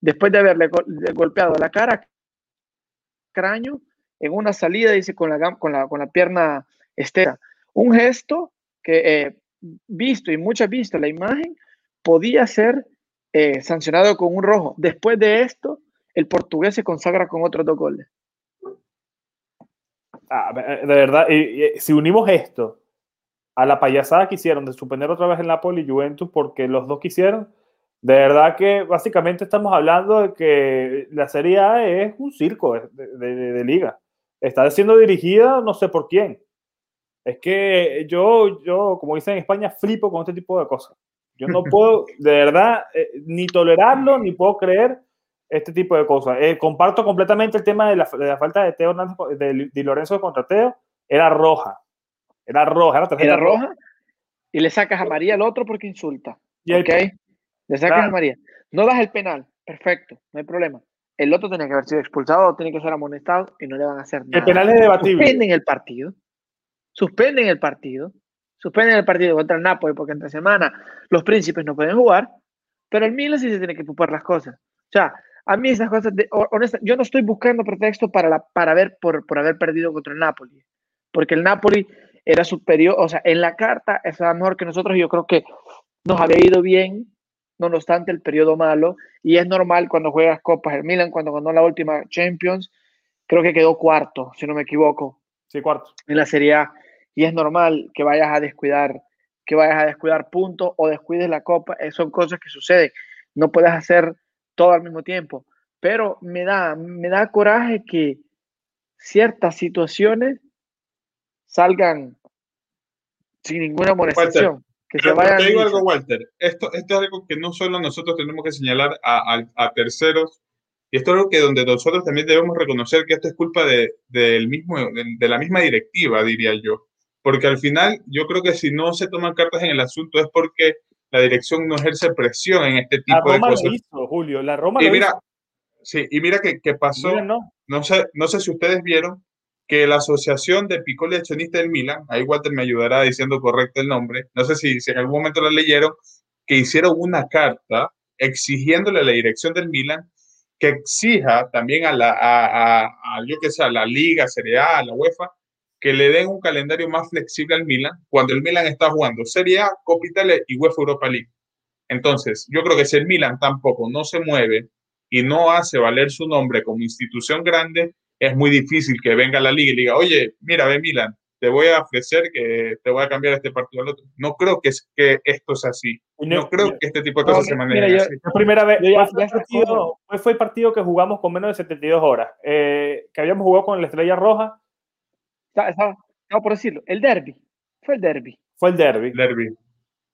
después de haberle golpeado la cara, cráneo, en una salida, dice, con la, con la, con la pierna estera. Un gesto que, visto y muchas visto la imagen, podía ser eh, sancionado con un rojo. Después de esto, el portugués se consagra con otros dos goles. Ah, de verdad, si unimos esto a la payasada que hicieron de suspender otra vez el Napoli y Juventus porque los dos quisieron, De verdad que básicamente estamos hablando de que la Serie A es un circo de, liga. Está siendo dirigida no sé por quién. Es que yo, yo, como dicen en España, flipo con este tipo de cosas. Yo no puedo, de verdad, eh, ni tolerarlo, ni puedo creer este tipo de cosas. Eh, comparto completamente el tema de la, falta de Teo de, de, Lorenzo contra Teo. Era roja. Era roja. Era, era roja. Y le sacas a María al otro porque insulta. Y ok. Le sacas a María. No das el penal. Perfecto. No hay problema. El otro tiene que haber sido expulsado, tiene que ser amonestado y no le van a hacer nada. El penal es debatible. Suspenden el partido. Suspenden el partido. Suspenden el partido contra el Napoli porque entre semana los príncipes no pueden jugar. Pero el Milan sí se tiene que ocupar las cosas. O sea, a mí esas cosas, de, honesta, yo no estoy buscando pretexto para, la, para ver por, por haber perdido contra el Napoli, porque el Napoli era superior, o sea, en la carta estaba mejor que nosotros y yo creo que nos había ido bien, no obstante el periodo malo, y es normal cuando juegas copas, el Milan cuando ganó la última Champions, creo que quedó cuarto, si no me equivoco. Sí, cuarto. En la Serie A, y es normal que vayas a descuidar, que vayas a descuidar puntos o descuides la copa, eh, son cosas que suceden, no puedes hacer todo al mismo tiempo. Pero me da, me da coraje que ciertas situaciones salgan sin ninguna amonestación. Que se vayan te digo algo, Walter. Esto, esto es algo que no solo nosotros tenemos que señalar a, a, terceros, y esto es algo que donde nosotros también debemos reconocer que esto es culpa de, del mismo, de, la misma directiva, diría yo. Porque al final, yo creo que si no se toman cartas en el asunto es porque la dirección no ejerce presión en este tipo de cosas. Julio, la Roma y mira, Sí, y mira que, pasó, no. sé, no sé si ustedes vieron que la Asociación de Piccoli Accionistas del Milan, ahí Walter me ayudará diciendo correcto el nombre, no sé si, en algún momento la leyeron, que hicieron una carta exigiéndole a la dirección del Milan que exija también a la, a, yo que sé, a la Liga, Serie A, a la UEFA, que le den un calendario más flexible al Milan cuando el Milan está jugando Serie A, Copa Italia y UEFA Europa League. Entonces, yo creo que si el Milan tampoco no se mueve y no hace valer su nombre como institución grande, es muy difícil que venga la liga y diga, oye, mira, ve Milan, te voy a ofrecer que te voy a cambiar este partido al otro. No creo que, es, que esto sea así. No, creo que este tipo de cosas se manejen así. La primera vez, fue, el partido que jugamos con menos de 72 horas, eh, que habíamos jugado con la Estrella Roja no, por decirlo, el derby. Fue el derby. Fue el derby. derby.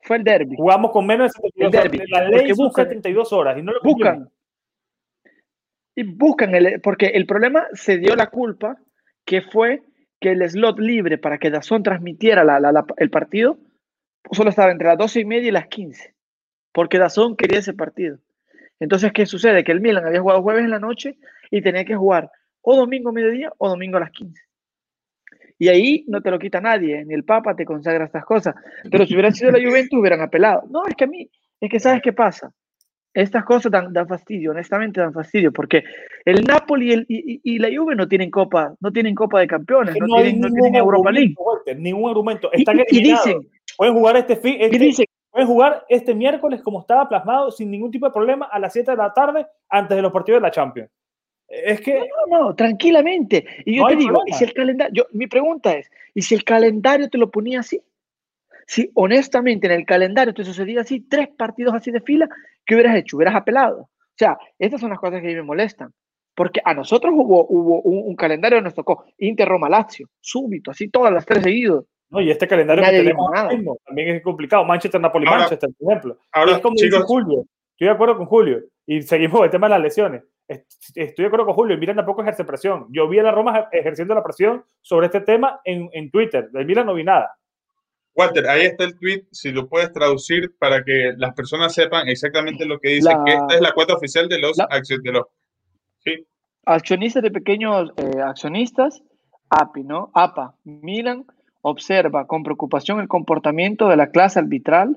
Fue el derby. Jugamos con menos de 72 horas. La ley buscan, 72 horas y no lo buscan. Y buscan, el, porque el problema se dio la culpa que fue que el slot libre para que Dazón transmitiera el partido solo estaba entre las 12 y media y las 15, porque Dazón quería ese partido. Entonces, ¿qué sucede? Que el Milan había jugado jueves en la noche y tenía que jugar o domingo a mediodía o domingo a las 15. Y ahí no te lo quita nadie, ni el Papa te consagra estas cosas. Pero si hubiera sido la Juventus, hubieran apelado. No, es que a mí, es que sabes qué pasa. Estas cosas dan, fastidio, honestamente dan fastidio, porque el Napoli y, el, y, la Juve no tienen copa, no tienen copa de campeones, no, tienen, no tienen Europa League. ningún argumento. Están y, dicen, pueden jugar este, fin, este pueden jugar este miércoles como estaba plasmado sin ningún tipo de problema a las 7 de la tarde antes de los partidos de la Champions. Es que. No, no, tranquilamente. Y yo te digo, si el calendario, mi pregunta es, ¿y si el calendario te lo ponía así? Si honestamente en el calendario te sucedía así, tres partidos así de fila, ¿qué hubieras hecho? Hubieras apelado. O sea, estas son las cosas que a mí me molestan. Porque a nosotros hubo, hubo un, calendario que nos tocó Inter, Roma, Lazio, súbito, así todas las tres seguidos. No, y este calendario que tenemos también es complicado. Manchester, Napoli, Manchester, por ejemplo. Ahora, es como chicos, Julio. Estoy de acuerdo con Julio. Y seguimos el tema de las lesiones estoy de acuerdo con Julio, el Milan tampoco ejerce presión. Yo vi a la Roma ejerciendo la presión sobre este tema en, en Twitter. Del Milan no vi nada. Walter, ahí está el tweet, si lo puedes traducir para que las personas sepan exactamente lo que dice, que esta es la cuenta oficial de los, de los ¿sí? accionistas de pequeños eh, accionistas, API, ¿no? APA, Milan observa con preocupación el comportamiento de la clase arbitral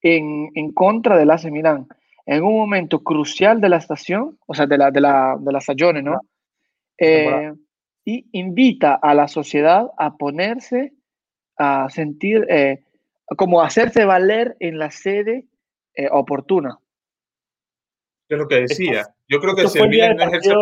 en, en contra del AC Milan en un momento crucial de la estación, o sea, de la, de la, de la stagione, ¿no? Eh, y invita a la sociedad a ponerse, a sentir, eh, como hacerse valer en la sede eh, oportuna. Es lo que decía. Yo creo que si el Milan no ejerce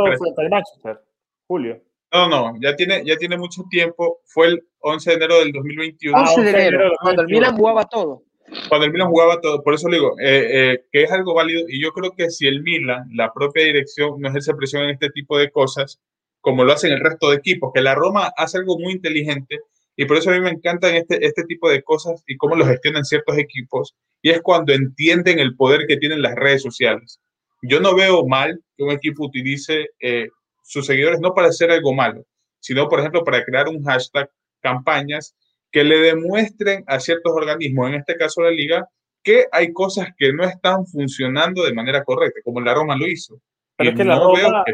Julio. No, no, ya tiene, ya tiene mucho tiempo. Fue el 11 de enero del 2021. 11 de enero, cuando el Milan jugaba todo. cuando el Milan jugaba todo, por eso le digo, eh, eh, que es algo válido y yo creo que si el Milan, la propia dirección, no ejerce presión en este tipo de cosas, como lo hacen el resto de equipos, que la Roma hace algo muy inteligente y por eso a mí me encantan este, este tipo de cosas y cómo lo gestionan ciertos equipos, y es cuando entienden el poder que tienen las redes sociales. Yo no veo mal que un equipo utilice eh, sus seguidores no para hacer algo malo, sino, por ejemplo, para crear un hashtag, campañas que le demuestren a ciertos organismos, en este caso la liga, que hay cosas que no están funcionando de manera correcta, como la Roma lo hizo. Pero es que la, Roma,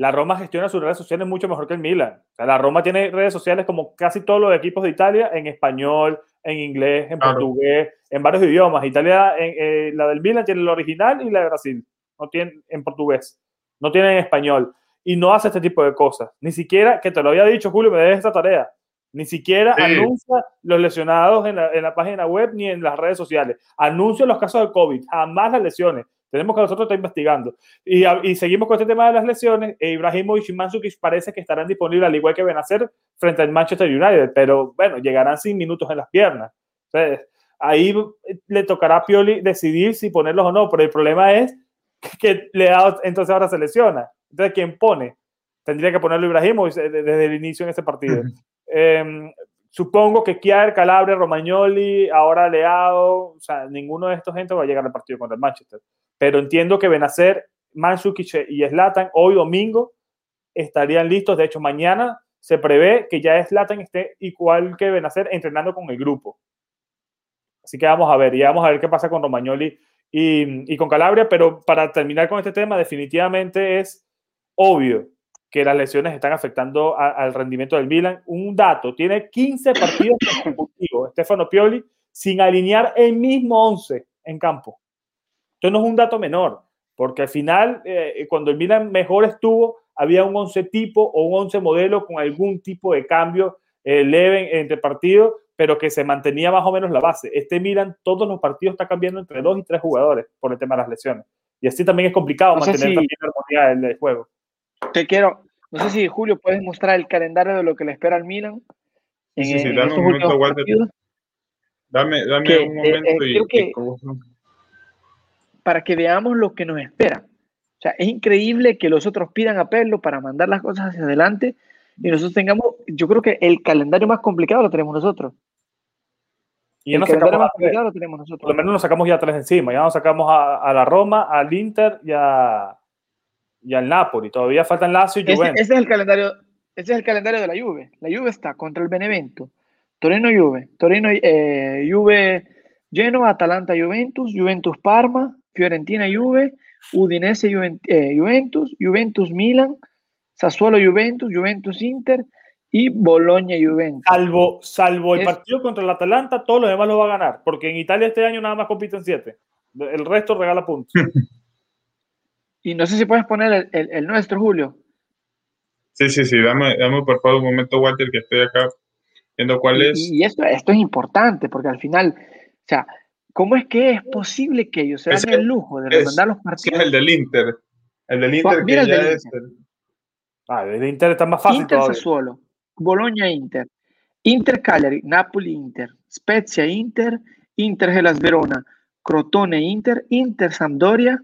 la Roma gestiona sus redes sociales mucho mejor que el Milan. O sea, la Roma tiene redes sociales como casi todos los equipos de Italia en español, en inglés, en portugués, en varios idiomas. Italia, en, eh, la del Milan tiene la original y la de Brasil. No tiene en portugués, no tiene en español. Y no hace este tipo de cosas. Ni siquiera, que te lo había dicho Julio, me des esta tarea. Ni siquiera anuncia los lesionados en la, en la, página web ni en las redes sociales. Anuncia los casos de COVID, jamás las lesiones. Tenemos que nosotros estar investigando. Y, y, seguimos con este tema de las lesiones. E Ibrahimovic y Mandzukic parece que estarán disponibles al igual que Benacer frente al Manchester United, pero bueno, llegarán sin minutos en las piernas. Entonces, ahí le tocará a Pioli decidir si ponerlos o no, pero el problema es que le da, entonces ahora se lesiona. Entonces, ¿quién pone? Tendría que ponerlo Ibrahimovic desde el inicio en ese partido. Eh, supongo que Kier, Calabria, Romagnoli, ahora Leao, o sea, ninguno de estos gente va a llegar al partido contra el Manchester. Pero entiendo que Benacer, Mansukic y Slatan hoy domingo estarían listos. De hecho, mañana se prevé que ya Slatan esté igual que Benacer entrenando con el grupo. Así que vamos a ver, y vamos a ver qué pasa con Romagnoli y, con Calabria. Pero para terminar con este tema, definitivamente es obvio que las lesiones están afectando al rendimiento del Milan. Un dato, tiene 15 partidos consecutivos, Stefano Pioli, sin alinear el mismo 11 en campo. Esto no es un dato menor, porque al final, eh, cuando el Milan mejor estuvo, había un 11 tipo o un 11 modelo con algún tipo de cambio eh, leve entre partidos, pero que se mantenía más o menos la base. Este Milan, todos los partidos está cambiando entre dos y tres jugadores por el tema de las lesiones. Y así también es complicado mantener también la armonía del juego. Te quiero, no sé si Julio puedes mostrar el calendario de lo que le espera al Milan. En, sí, sí, dame un momento, Dame, dame que, un eh, momento eh, y, que, para que veamos lo que nos espera. O sea, es increíble que los otros pidan a Perlo para mandar las cosas hacia adelante y nosotros tengamos, yo creo que el calendario más complicado lo tenemos nosotros. Y el calendario más complicado lo tenemos nosotros. Por lo menos nos sacamos ya tres encima. Ya nos sacamos a, a la Roma, al Inter y a, y al Napoli. Todavía faltan Lazio y Juventus. Ese, es el calendario, ese es el calendario de la Juve. La Juve está contra el Benevento, Torino Juve, Torino eh, Juve Genoa, Atalanta Juventus, Juventus Parma, Fiorentina Juve, Udinese eh, Juventus, Juventus Milan, Sassuolo Juventus, Juventus Inter y Bologna Juventus. Salvo, salvo el partido contra el Atalanta, todos los demás lo va a ganar, porque en Italia este año nada más compiten siete. El resto regala puntos. Y no sé si puedes poner el, nuestro, Julio. Sí, sí, sí, dame, dame por favor un momento, Walter, que estoy acá viendo cuál es. Y esto, esto es importante, porque al final, o sea, ¿cómo es que es posible que ellos se den el lujo de remandar los partidos? Es el del Inter. El del Inter que ya es. Ah, el Inter está más fácil. Inter todavía. Sassuolo, Bologna Inter, Inter Cagliari, Napoli Inter, Spezia Inter, Inter Gelas Verona, Crotone Inter, Inter Sampdoria,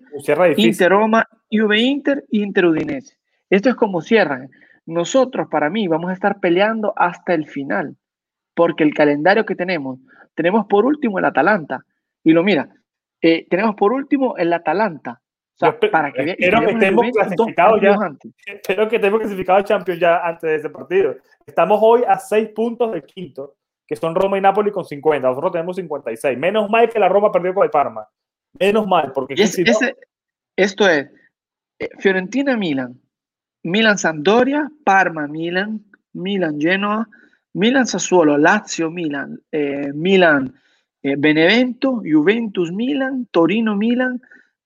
Inter Roma, Juve Inter, Inter Udinese. Esto es como cierran. Nosotros, para mí, vamos a estar peleando hasta el final, porque el calendario que tenemos, tenemos por último el Atalanta. Y lo mira, eh, tenemos por último el Atalanta. O sea, para que espero que estemos clasificados ya. Antes. Espero que estemos clasificados Champions ya antes de ese partido. Estamos hoy a seis puntos del quinto que son Roma y Napoli con 50. Nosotros tenemos 56. Menos mal que la Roma perdió con el Parma. Menos mal, porque esto es eh, Fiorentina-Milan, Milan-Sampdoria, Parma-Milan, Milan-Genoa, Milan-Sassuolo, Lazio-Milan, eh, Milan-Benevento, eh, Juventus-Milan, Torino-Milan,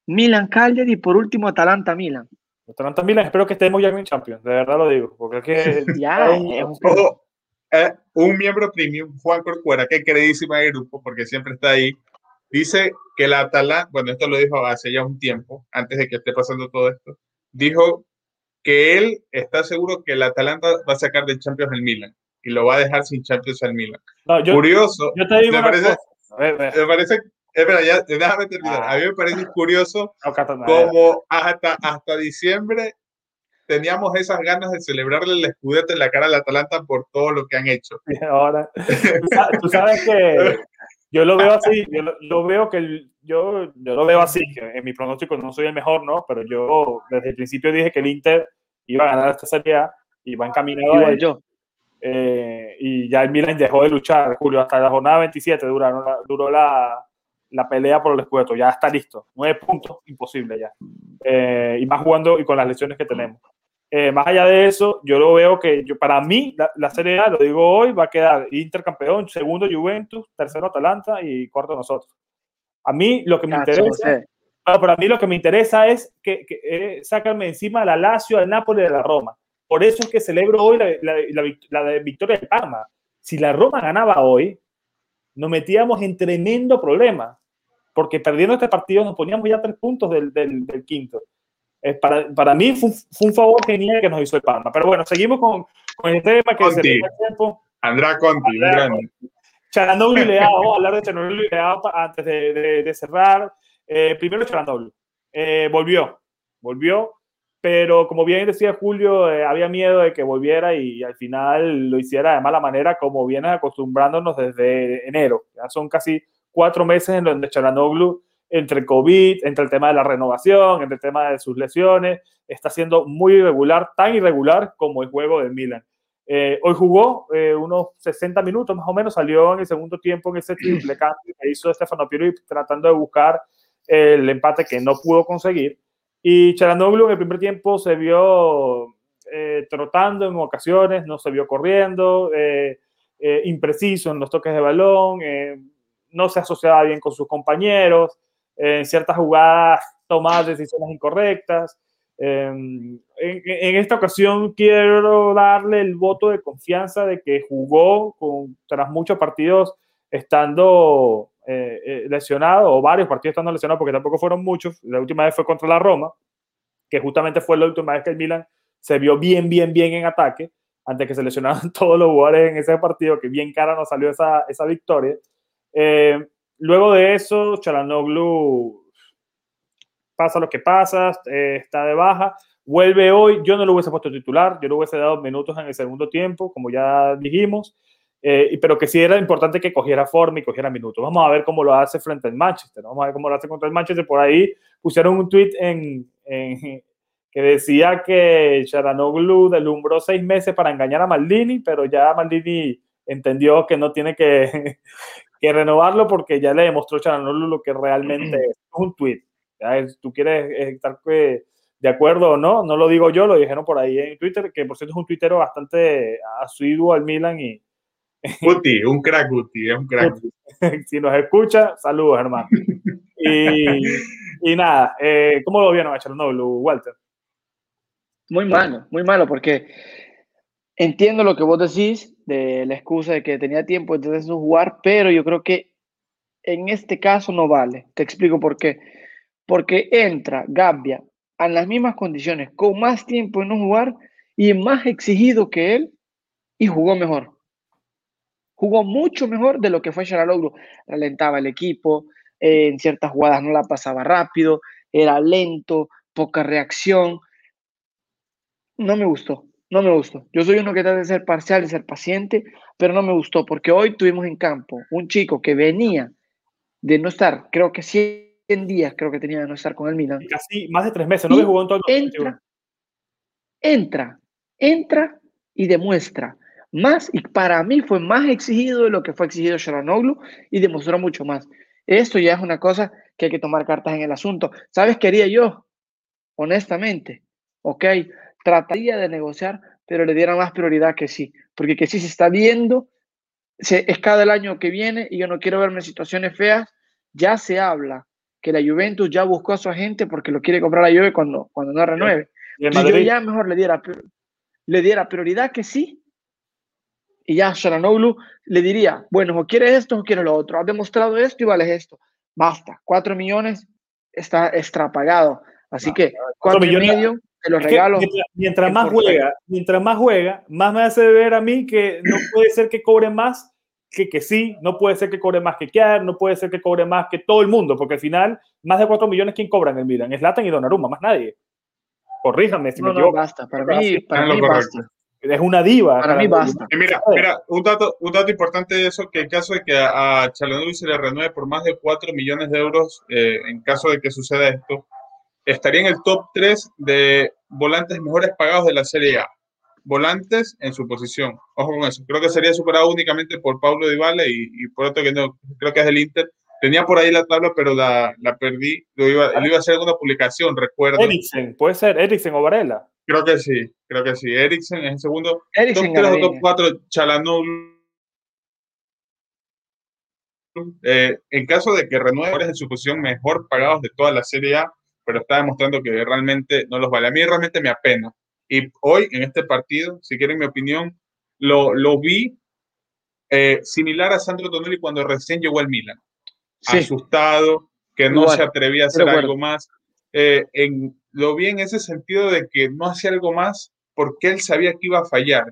Milan-Cagliari y por último Atalanta-Milan. Atalanta-Milan, espero que estemos ya en Champions, de verdad lo digo, porque es que ya es un poco eh, un miembro premium, Juan Corcuera, que es queridísima del grupo porque siempre está ahí, dice que la Atalanta, bueno, esto lo dijo hace ya un tiempo, antes de que esté pasando todo esto, dijo que él está seguro que el Atalanta va a sacar de Champions el Milan y lo va a dejar sin Champions al Milan. Curioso, yo te digo me parece Me parece, espera, ya, déjame terminar. A mí me parece curioso como hasta, hasta diciembre teníamos esas ganas de celebrarle el escudete en la cara al Atalanta por todo lo que han hecho. ahora, tú sabes que yo lo veo así, yo lo, veo que yo, yo lo veo así, que en mi pronóstico no soy el mejor, ¿no? Pero yo desde el principio dije que el Inter iba a ganar esta Serie A y va encaminado a ello. Eh, y ya el Milan dejó de luchar, Julio, hasta la jornada 27 duraron, duró la, la pelea por el escudeto, ya está listo, nueve puntos, imposible ya. Eh, y más jugando y con las lesiones que tenemos. Eh, más allá de eso, yo lo veo que yo, para mí la, Serie A, lo digo hoy, va a quedar Inter campeón, segundo Juventus, tercero Atalanta y cuarto nosotros. A mí lo que me interesa, para mí lo que me interesa es que, que eh, sacarme encima la Lazio, al Napoli y de la Roma. Por eso es que celebro hoy la, la, victoria de Parma. Si la Roma ganaba hoy, nos metíamos en tremendo problema, porque perdiendo este partido nos poníamos ya tres puntos del, del, del quinto para, para, mí fue, un favor genial que nos hizo el Palma. Pero bueno, seguimos con, con el tema que Conti. se tiempo. Andrá Conti, Charanoglu y Leao, hablar de Charanoglu y Leao antes de, de, cerrar. Eh, primero Charanoglu. Eh, volvió, volvió, pero como bien decía Julio, eh, había miedo de que volviera y, al final lo hiciera de mala manera, como vienes acostumbrándonos desde enero. Ya son casi cuatro meses en donde Charanoglu entre COVID, entre el tema de la renovación, entre el tema de sus lesiones, está siendo muy irregular, tan irregular como el juego de Milan. Eh, hoy jugó eh, unos 60 minutos más o menos, salió en el segundo tiempo en ese triple cambio que hizo Stefano Piero tratando de buscar el empate que no pudo conseguir. Y Charanoglu en el primer tiempo se vio eh, trotando en ocasiones, no se vio corriendo, impreciso en los toques de balón, no se asociaba bien con sus compañeros en ciertas jugadas tomar decisiones incorrectas. Em, en, esta ocasión quiero darle el voto de confianza de que jugó con, tras muchos partidos estando eh, eh, lesionado, o varios partidos estando lesionados, porque tampoco fueron muchos. La última vez fue contra la Roma, que justamente fue la última vez que el Milan se vio bien, bien, bien en ataque, antes que se lesionaran todos los jugadores en ese partido, que bien cara nos salió esa, esa victoria. Eh, Luego de eso, Chalanoglu pasa lo que pasa, eh, está de baja, vuelve hoy, yo no lo hubiese puesto titular, yo le hubiese dado minutos en el segundo tiempo, como ya dijimos, eh, pero que sí era importante que cogiera forma y cogiera minutos. Vamos a ver cómo lo hace frente al Manchester, vamos a ver cómo lo hace contra el Manchester. Por ahí pusieron un tweet en, que decía que Charanoglu delumbró seis meses para engañar a Maldini, pero ya Maldini entendió que no tiene que, que renovarlo porque ya le demostró Charanoglu lo que realmente es. un tweet. tú quieres estar eh, de acuerdo o no, no lo digo yo, lo dijeron por ahí en Twitter, que por cierto es un tuitero bastante asiduo al Milan y... Guti, un crack Guti, es un crack. si nos escucha, saludos hermano. y, y nada, eh, ¿cómo lo vieron a Charanoglu, Walter? Muy malo, muy malo, porque entiendo lo que vos decís de la excusa de que tenía tiempo entonces no jugar, pero yo creo que en este caso no vale. Te explico por qué. Porque entra Gambia en las mismas condiciones, con más tiempo en no jugar y más exigido que él y jugó mejor. Jugó mucho mejor de lo que fue Logro. Ralentaba el equipo, en ciertas jugadas no la pasaba rápido, era lento, poca reacción. No me gustó no me gustó. Yo soy uno que trata de ser parcial, de ser paciente, pero no me gustó porque hoy tuvimos en campo un chico que venía de no estar, creo que 100 días, creo que tenía de no estar con el Milan. Casi más de tres meses, no me jugó en todo el entra, entra, entra y demuestra más, y para mí fue más exigido de lo que fue exigido Sharanoglu y demostró mucho más. Esto ya es una cosa que hay que tomar cartas en el asunto. ¿Sabes qué haría yo? Honestamente, ok, trataría de negociar, pero le diera más prioridad que sí, porque que sí se está viendo, se, es cada el año que viene y yo no quiero verme en situaciones feas, ya se habla que la Juventus ya buscó a su agente porque lo quiere comprar a Juve cuando, cuando no renueve. Y, yo ya mejor le diera, le diera prioridad que sí, y ya Sharanoglu le diría, bueno, o quieres esto o quieres lo otro, has demostrado esto y vales esto. Basta, cuatro millones está extrapagado. Así que cuatro millones, y medio te los regalo. Mientras, más juega, mientras más juega, más me hace ver a mí que no puede ser que cobre más que, que sí, no puede ser que cobre más que Kiar, no puede ser que cobre más que todo el mundo, porque al final, más de 4 millones, ¿quién cobra en el Milan? Es Latan y Donnarumma, más nadie. Corríjame si no, me equivoco. No, basta, para mí, para mí basta. Es una diva. Para mí basta. Y mira, mira un, dato, un dato importante de eso, que en caso de que a, a se le renueve por más de 4 millones de euros, eh, en caso de que suceda esto, estaría en el top 3 de volantes mejores pagados de la Serie A. Volantes en su posición. Ojo con eso. Creo que sería superado únicamente por Pablo Dybala y, y por otro que no, creo que es del Inter. Tenía por ahí la tabla, pero la, la perdí. Lo iba, lo iba a hacer alguna publicación, recuerdo. Eriksen, puede ser Eriksen o Varela. Creo que sí, creo que sí. Eriksen es el segundo. Eriksen top 3 o top 4, Chalanoglu. Eh, en caso de que renueve en su posición mejor pagados de toda la Serie A, pero está demostrando que realmente no los vale. A mí realmente me apena. Y hoy, en este partido, si quieren mi opinión, lo, lo vi eh, similar a Sandro Tonelli cuando recién llegó al Milan. Sí. Asustado, que no Igual, se atrevía a hacer algo más. Eh, en, lo vi en ese sentido de que no hacía algo más porque él sabía que iba a fallar.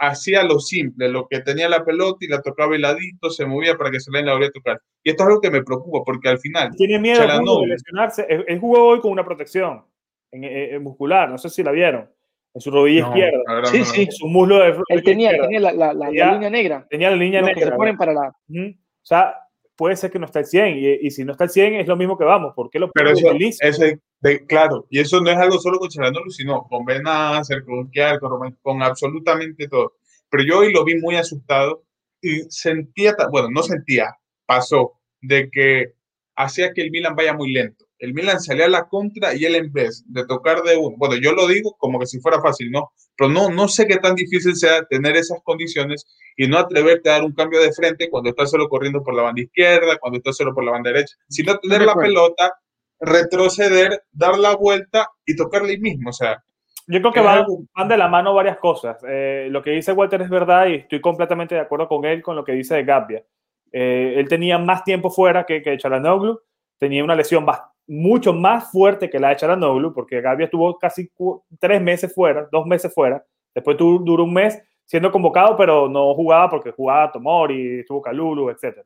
Hacía lo simple, lo que tenía la pelota y la tocaba heladito, se movía para que se le la volviera a tocar. Y esto es algo que me preocupa porque al final. Tiene miedo de lesionarse. Él jugó hoy con una protección en, en, muscular, no sé si la vieron. En su rodilla no, izquierda. Sí, sí. En su muslo de Él tenía, tenía la, la, la, tenía, la, línea negra. Tenía la línea negra. Que se ponen para la. Uh -huh. O sea, puede ser que no está al 100 y, y, si no está al 100 es lo mismo que vamos. ¿Por qué lo Pero eso, eso de, claro, y eso no es algo solo con Charanolo, sino con Benacer, con Kiar, con, con absolutamente todo. Pero yo hoy lo vi muy asustado y sentía, bueno, no sentía, pasó de que hacía que el Milan vaya muy lento. El Milan salía a la contra y él en vez de tocar de uno, bueno, yo lo digo como que si fuera fácil, ¿no? Pero no, no sé qué tan difícil sea tener esas condiciones y no atreverte a dar un cambio de frente cuando estás solo corriendo por la banda izquierda, cuando estás solo por la banda derecha, sino tener la pelota, retroceder, dar la vuelta y tocarle ahí mismo, o sea. Yo creo que van, van, de la mano varias cosas. Eh, lo que dice Walter es verdad y estoy completamente de acuerdo con él con lo que dice de Gabbia. Eh, él tenía más tiempo fuera que, que Chalanoglu, tenía una lesión mucho más fuerte que la de Chalanoglu, porque Gabbia estuvo casi tres meses fuera, dos meses fuera, después tuvo, duró un mes siendo convocado, pero no jugaba porque jugaba Tomori, estuvo Calulu, etc.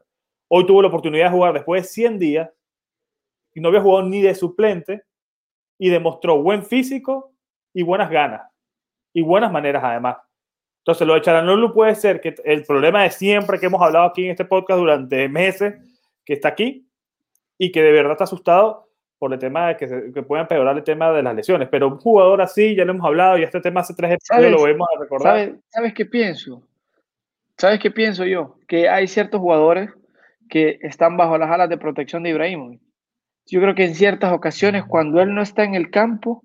Hoy tuvo la oportunidad de jugar después de 100 días y no había jugado ni de suplente y demostró buen físico y buenas ganas y buenas maneras además. Entonces, lo de Chalanoglu puede ser que el problema de siempre que hemos hablado aquí en este podcast durante meses, que está aquí y que de verdad está asustado por el tema de que, se, que pueda empeorar el tema de las lesiones. Pero un jugador así, ya lo hemos hablado y este tema hace tres episodios lo vemos a recordar. ¿sabes, ¿Sabes qué pienso? ¿Sabes qué pienso yo? Que hay ciertos jugadores que están bajo las alas de protección de Ibrahimovic. Yo creo que en ciertas ocasiones, cuando él no está en el campo,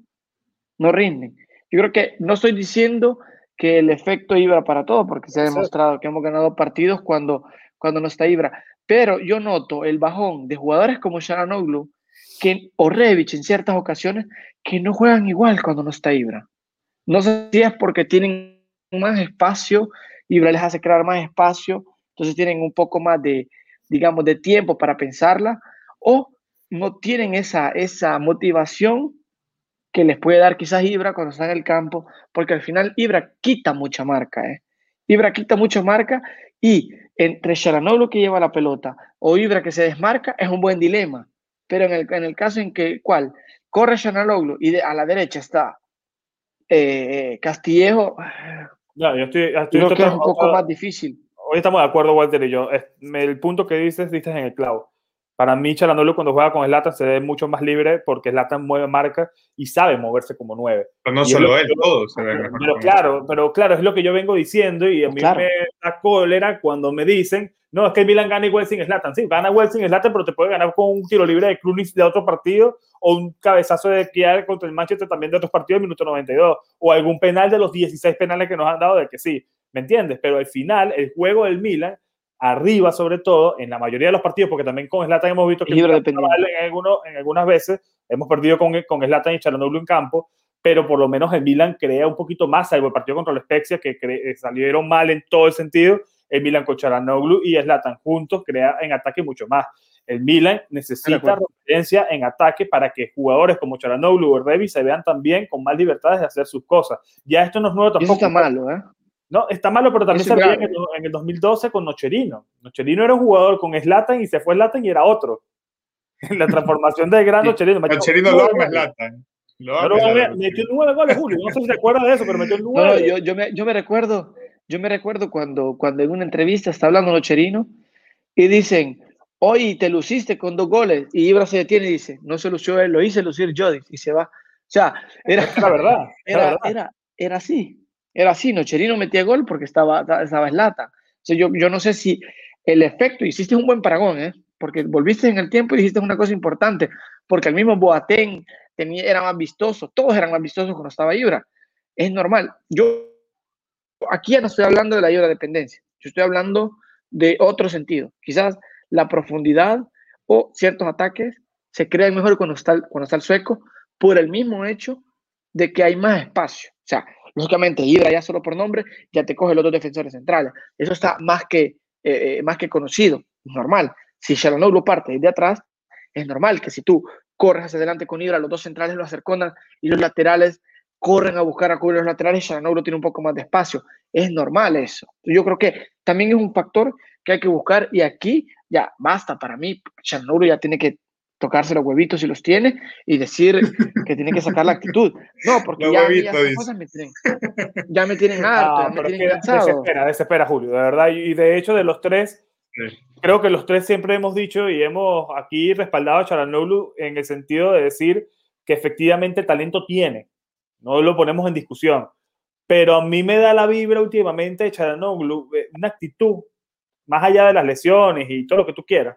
no rinden. Yo creo que no estoy diciendo que el efecto Ibra para todo, porque se ha demostrado que hemos ganado partidos cuando, cuando no está Ibra. Pero yo noto el bajón de jugadores como Sharanoglu que, o en ciertas ocasiones que no juegan igual cuando no está Ibra. No sé si es porque tienen más espacio, Ibra les hace crear más espacio, entonces tienen un poco más de, digamos, de tiempo para pensarla, o no tienen esa, esa motivación que les puede dar quizás Ibra cuando está en el campo, porque al final Ibra quita mucha marca, ¿eh? Ibra quita mucha marca y entre Sharanoglu que lleva la pelota o Ibra que se desmarca es un buen dilema. Pero en el, en el caso en que, ¿cuál? Corre Sharanoglu y de, a la derecha está eh, Castillejo. Ya, yo estoy, estoy creo que es un poco más difícil. Hoy estamos de acuerdo, Walter y yo. El punto que dices, dices en el clavo. Para mí, Chalanoglu cuando juega con Zlatan se ve mucho más libre porque Zlatan mueve marca y sabe moverse como nueve. Pero no y solo él, todos se ven Pero claro, pero claro, es lo que yo vengo diciendo y a mí claro. me da cólera cuando me dicen, no, es que el Milan gana igual sin Zlatan. Sí, gana igual sin Zlatan, pero te puede ganar con un tiro libre de Krunic de otro partido o un cabezazo de Kiar contra el Manchester también de otros partidos, minuto 92, o algún penal de los 16 penales que nos han dado de que sí, ¿me entiendes? Pero al final, el juego del Milan arriba sobre todo, en la mayoría de los partidos, porque también con Zlatan hemos visto que en, alguno, en algunas veces hemos perdido con, con Zlatan y Charanoglu en campo, pero por lo menos el Milan crea un poquito más, salvo el partido contra el Spezia, que salieron mal en todo el sentido, el Milan con Charanoglu y Zlatan juntos crea en ataque mucho más. El Milan necesita referencia en ataque para que jugadores como Charanoglu o Revi se vean también con más libertades de hacer sus cosas. Ya esto no es nuevo tampoco. Eso está malo, ¿eh? No, está malo, pero también se veía en el, en el 2012 con Nocherino. Nocherino era un jugador con Slatan y se fue Slatan y era otro. la transformación de gran Nocherino. Nocherino lo ama Slatan. Metió nueve goles, Julio. No sé si se acuerda de eso, pero metió nueve. No, yo, yo, me, yo me recuerdo, yo me recuerdo cuando, cuando en una entrevista está hablando Nocherino y dicen, hoy te luciste con dos goles y Ibra se detiene y dice, no se lució él, lo hice lucir yo y se va. O sea, era la verdad. Era, verdad. era, era así. Era así, Nocherino metía gol porque estaba, estaba eslata. O sea, yo, yo no sé si el efecto, hiciste un buen paragón, ¿eh? porque volviste en el tiempo y dijiste una cosa importante, porque el mismo Boateng tenía, era más vistoso, todos eran más vistosos cuando estaba Ibra. Es normal. Yo aquí ya no estoy hablando de la Ibra dependencia, yo estoy hablando de otro sentido. Quizás la profundidad o ciertos ataques se crean mejor cuando está, cuando está el sueco por el mismo hecho de que hay más espacio. O sea, Lógicamente, Ibra ya solo por nombre ya te coge los dos defensores centrales. Eso está más que, eh, más que conocido, normal. Si Shalanoglu parte de atrás, es normal que si tú corres hacia adelante con Ibra, los dos centrales lo acerconan y los laterales corren a buscar a cubrir los laterales, Shalanoglu tiene un poco más de espacio. Es normal eso. Yo creo que también es un factor que hay que buscar y aquí ya basta para mí. Shalanoglu ya tiene que tocarse los huevitos si los tiene y decir que tiene que sacar la actitud. No, porque ya, ya cosas me tienen, ya me tienen harto, ya me tienen cansado. Desespera, desespera, Julio, de verdad. Y de hecho, de los tres, sí. creo que los tres siempre hemos dicho y hemos aquí respaldado a Charanoglu en el sentido de decir que efectivamente talento tiene. No lo ponemos en discusión. Pero a mí me da la vibra últimamente de Charanoglu, eh, una actitud, más allá de las lesiones y todo lo que tú quieras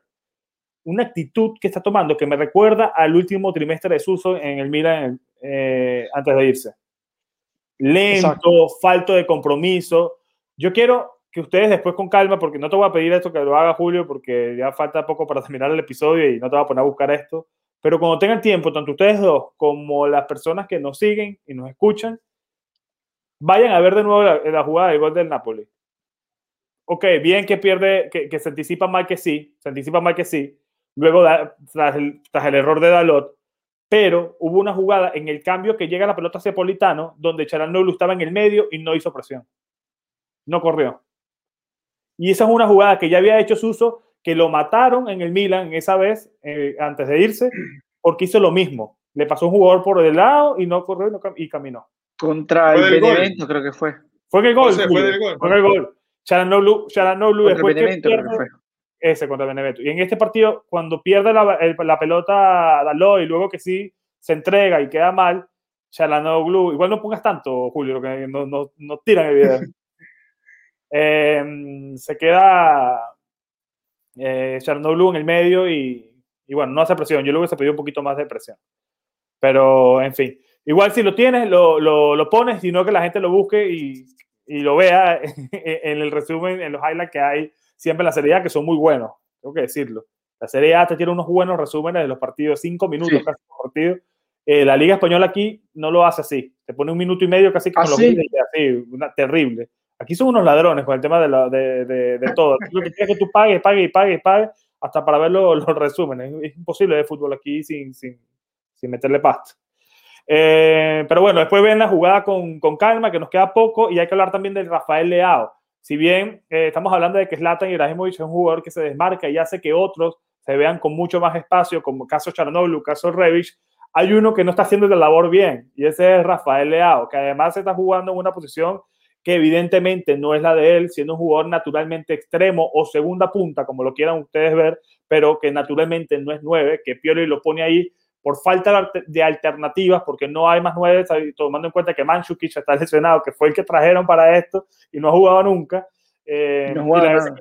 una actitud que está tomando que me recuerda al último trimestre de Suso en el Milan eh, antes de irse. Lento, Exacto. falto de compromiso. Yo quiero que ustedes después con calma, porque no te voy a pedir esto que lo haga Julio, porque ya falta poco para terminar el episodio y no te voy a poner a buscar esto, pero cuando tengan tiempo, tanto ustedes dos como las personas que nos siguen y nos escuchan, vayan a ver de nuevo la, la jugada del gol del Napoli. Ok, bien que pierde, que, que se anticipa mal que sí, se anticipa mal que sí, luego tras el, tras el, error de Dalot, pero hubo una jugada en el cambio que llega la pelota hacia Politano, donde Charanoglu estaba en el medio y no hizo presión. No corrió. Y esa es una jugada que ya había hecho Suso, que lo mataron en el Milan esa vez, eh, antes de irse, porque hizo lo mismo. Le pasó un jugador por el lado y no corrió y, no, y caminó. Contra el Benevento, creo que fue. Fue en el gol. O sea, fue del gol. Fue en el gol. Charanoglu, Charanoglu después el que fue. Ese contra Benevento. Y en este partido, cuando pierde la, el, la pelota Dalot y luego que sí se entrega y queda mal, Chalanoglu, igual no pongas tanto, Julio, que no, no, no tiran el video. eh, se queda eh, Chalanoglu en el medio y, y, bueno, no hace presión. Yo luego se pidió un poquito más de presión. Pero, en fin, igual si lo tienes, lo, lo, lo pones, sino que la gente lo busque y, y lo vea en el resumen, en los highlights que hay siempre en la Serie A, que son muy buenos, tengo que decirlo. La Serie A te tiene unos buenos resúmenes de los partidos, cinco minutos sí. casi por partido. Eh, la Liga Española aquí no lo hace así. Te pone un minuto y medio casi con ¿Ah, los sí? así, una, terrible. Aquí son unos ladrones con el tema de, la, de, de, de todo. Lo que quieres que tú pagues, pagues y pagues y pagues hasta para ver los, los resúmenes. Es imposible de fútbol aquí sin, sin, sin meterle pasta. Eh, pero bueno, después ven la jugada con, con, calma, que nos queda poco, y hay que hablar también de Rafael Leao. Si bien eh, estamos hablando de que Zlatan Ibrahimovic es un jugador que se desmarca y hace que otros se vean con mucho más espacio, como caso Charnoglu, caso Revich, hay uno que no está haciendo la labor bien, y ese es Rafael Leao, que además está jugando en una posición que evidentemente no es la de él, siendo un jugador naturalmente extremo o segunda punta, como lo quieran ustedes ver, pero que naturalmente no es nueve, que Pioli lo pone ahí por falta de alternativas, porque no hay más nueve, tomando en cuenta que Manchukic está lesionado, que fue el que trajeron para esto y no ha jugado nunca. Eh, no, y la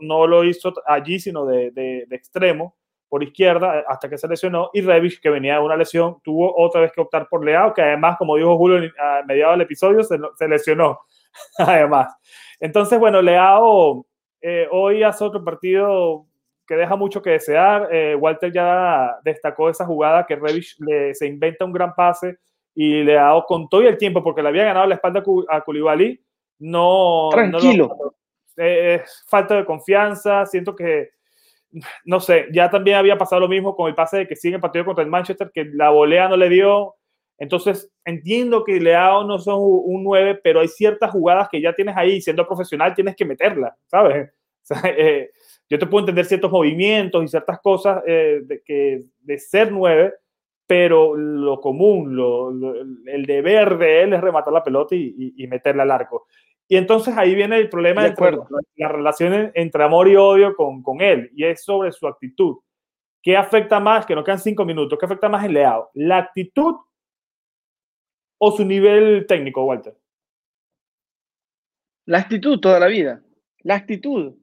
no, lo hizo allí, sino de, de, de, extremo, por izquierda, hasta que se lesionó. Y Revich, que venía de una lesión, tuvo otra vez que optar por Leao, que además, como dijo Julio a mediados del episodio, se, se lesionó. además. Entonces, bueno, Leao eh, hoy hace otro partido que deja mucho que desear. Eh, Walter ya destacó esa jugada que Revich le, se inventa un gran pase y le ha dado con todo el tiempo porque le había ganado la espalda a Koulibaly. No. Tranquilo. No eh, falta de confianza. Siento que, no sé, ya también había pasado lo mismo con el pase de que sigue el partido contra el Manchester, que la volea no le dio. Entonces, entiendo que Leao no son un 9, pero hay ciertas jugadas que ya tienes ahí, siendo profesional tienes que meterla, ¿sabes? Eh, yo te puedo entender ciertos movimientos y ciertas cosas eh, de, que, de ser 9, pero lo común, lo, el deber de él es rematar la pelota y, y, meterla al arco. Y entonces ahí viene el problema de la relación entre amor y odio con, con él, y es sobre su actitud. ¿Qué afecta más? Que no quedan cinco minutos. ¿Qué afecta más en Leao? ¿La actitud o su nivel técnico, Walter? La actitud toda la vida. La actitud.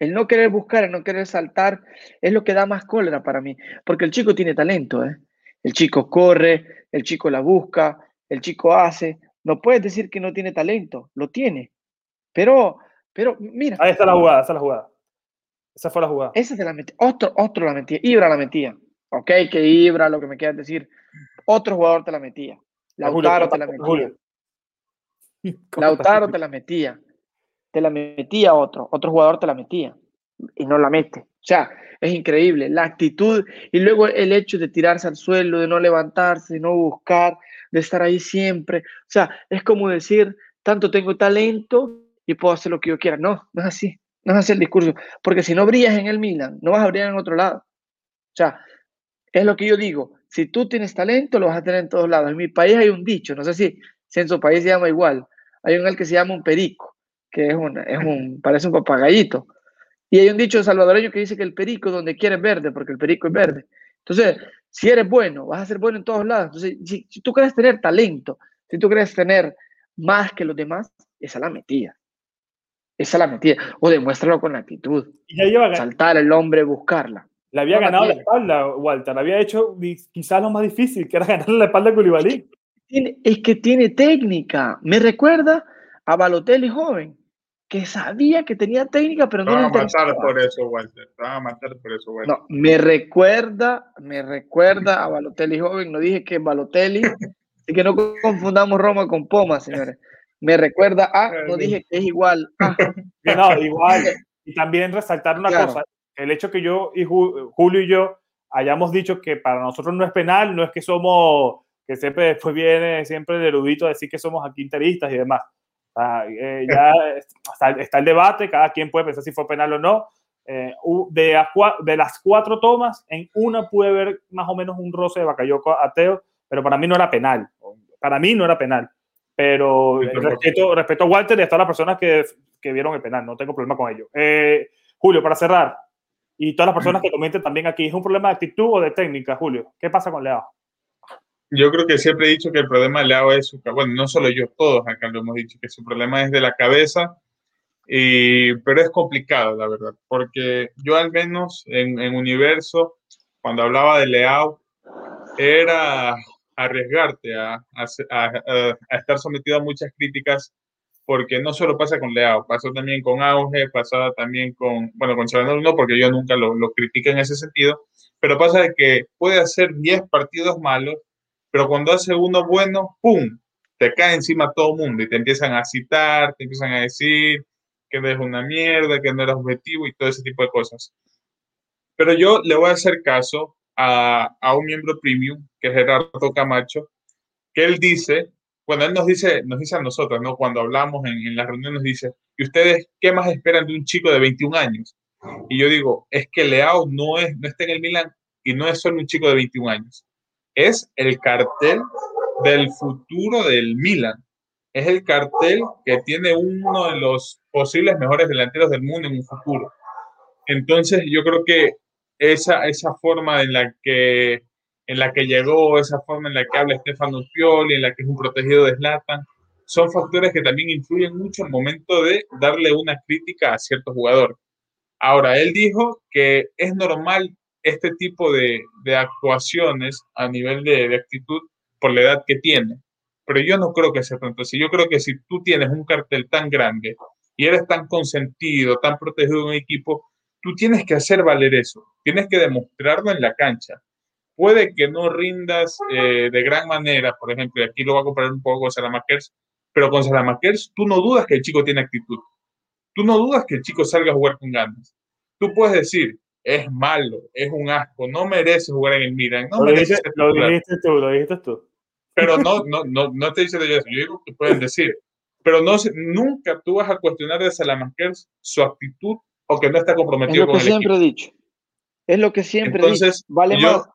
El no querer buscar, el no querer saltar, es lo que da más cólera para mí. Porque el chico tiene talento, ¿eh? El chico corre, el chico la busca, el chico hace. No puedes decir que no tiene talento, lo tiene. Pero, pero, mira. Ahí está la jugada, está la jugada. Esa fue la jugada. Esa se la metía. Otro, otro la metía. Ibra la metía. Ok, que Ibra, lo que me quieras decir. Otro jugador te la metía. Lautaro te la metía. Lautaro te la metía. Te la metía otro. Otro jugador te la metía. Y no la mete. O sea, es increíble. La actitud y luego el hecho de tirarse al suelo, de no levantarse, de no buscar, de estar ahí siempre. O sea, es como decir, tanto tengo talento y puedo hacer lo que yo quiera. No, no es así. No es así el discurso. Porque si no brillas en el Milan, no vas a brillar en otro lado. O sea, es lo que yo digo. Si tú tienes talento, lo vas a tener en todos lados. En mi país hay un dicho, no sé si, en su país se llama igual. Hay un el que se llama un perico, que es, un, es un, parece un papagayito. Y hay un dicho salvadoreño que dice que el perico donde quiere es verde, porque el perico es verde. Entonces, si eres bueno, vas a ser bueno en todos lados. Entonces, si, si tú quieres tener talento, si tú quieres tener más que los demás, esa es la metida. Esa la metida. O demuéstralo con actitud. Saltar el hombre, buscarla. Le había ganado la espalda, Walter. Le había hecho quizás lo más difícil, que era ganarle la espalda a Koulibaly. Es que tiene técnica. Me recuerda a Balotelli joven, que sabía que tenía técnica, pero no lo a matar por eso, Walter. a matar por eso, Walter. No, me recuerda, me recuerda a Balotelli joven. No dije que Balotelli, así que no confundamos Roma con Poma, señores me recuerda a, no dije que es igual No, igual. Y también resaltar una cosa, el hecho que yo y Julio y yo hayamos dicho que para nosotros no es penal, no es que somos, que siempre después viene siempre el erudito a decir que somos aquí interistas y demás. Eh, ya está, el debate, cada quien puede pensar si fue penal o no. Eh, de, de, las cuatro tomas, en una puede ver más o menos un roce de Bacayoco ateo, pero para mí no era penal. Para mí no era penal. Pero respeto, respeto a Walter y a todas las personas que, que vieron el penal, no tengo problema con ello. Eh, Julio, para cerrar, y todas las personas que comenten también aquí, ¿es un problema de actitud o de técnica, Julio? ¿Qué pasa con Leao? Yo creo que siempre he dicho que el problema de Leao es, su, bueno, no solo yo, todos acá lo hemos dicho, que su problema es de la cabeza, y, pero es complicado, la verdad, porque yo al menos en, en Universo, cuando hablaba de Leao, era arriesgarte a, a, estar sometido a muchas críticas, porque no solo pasa con Leao, pasó también con Auge, pasaba también con, bueno, con Chavanel no, porque yo nunca lo, lo critiqué en ese sentido, pero pasa de que puede hacer 10 partidos malos, pero cuando hace uno bueno, ¡pum! Te cae encima todo el mundo y te empiezan a citar, te empiezan a decir que eres una mierda, que no eres objetivo y todo ese tipo de cosas. Pero yo le voy a hacer caso a, un miembro premium, que es Gerardo Camacho, que él dice, bueno, él nos dice, nos dice a nosotros, ¿no? Cuando hablamos en, en las reuniones, nos dice, ¿y ustedes qué más esperan de un chico de 21 años? Y yo digo, es que Leao no, es, no está en el Milan y no es solo un chico de 21 años. Es el cartel del futuro del Milan. Es el cartel que tiene uno de los posibles mejores delanteros del mundo en un futuro. Entonces, yo creo que esa, esa forma en la, que, en la que llegó, esa forma en la que habla Stefano Pioli, en la que es un protegido de Zlatan, son factores que también influyen mucho al momento de darle una crítica a cierto jugador. Ahora, él dijo que es normal este tipo de, de actuaciones a nivel de, de, actitud por la edad que tiene. Pero yo no creo que sea tanto así. Yo creo que si tú tienes un cartel tan grande y eres tan consentido, tan protegido de un equipo, tú tienes que hacer valer eso, tienes que demostrarlo en la cancha. Puede que no rindas eh, de gran manera, por ejemplo, aquí lo voy a comparar un poco con Salamakers, pero con Salamakers tú no dudas que el chico tiene actitud. Tú no dudas que el chico salga a jugar con ganas. Tú puedes decir, es malo, es un asco, no merece jugar en el Milan. No lo, dijiste, tú, lo dijiste tú. pero no, no, no, no estoy diciendo yo eso, yo digo que pueden decir. Pero no, nunca tú vas a cuestionar de Salamanca su actitud o que no está comprometido con el equipo. Es lo que siempre he dicho. Es lo que siempre he dicho. Vale más.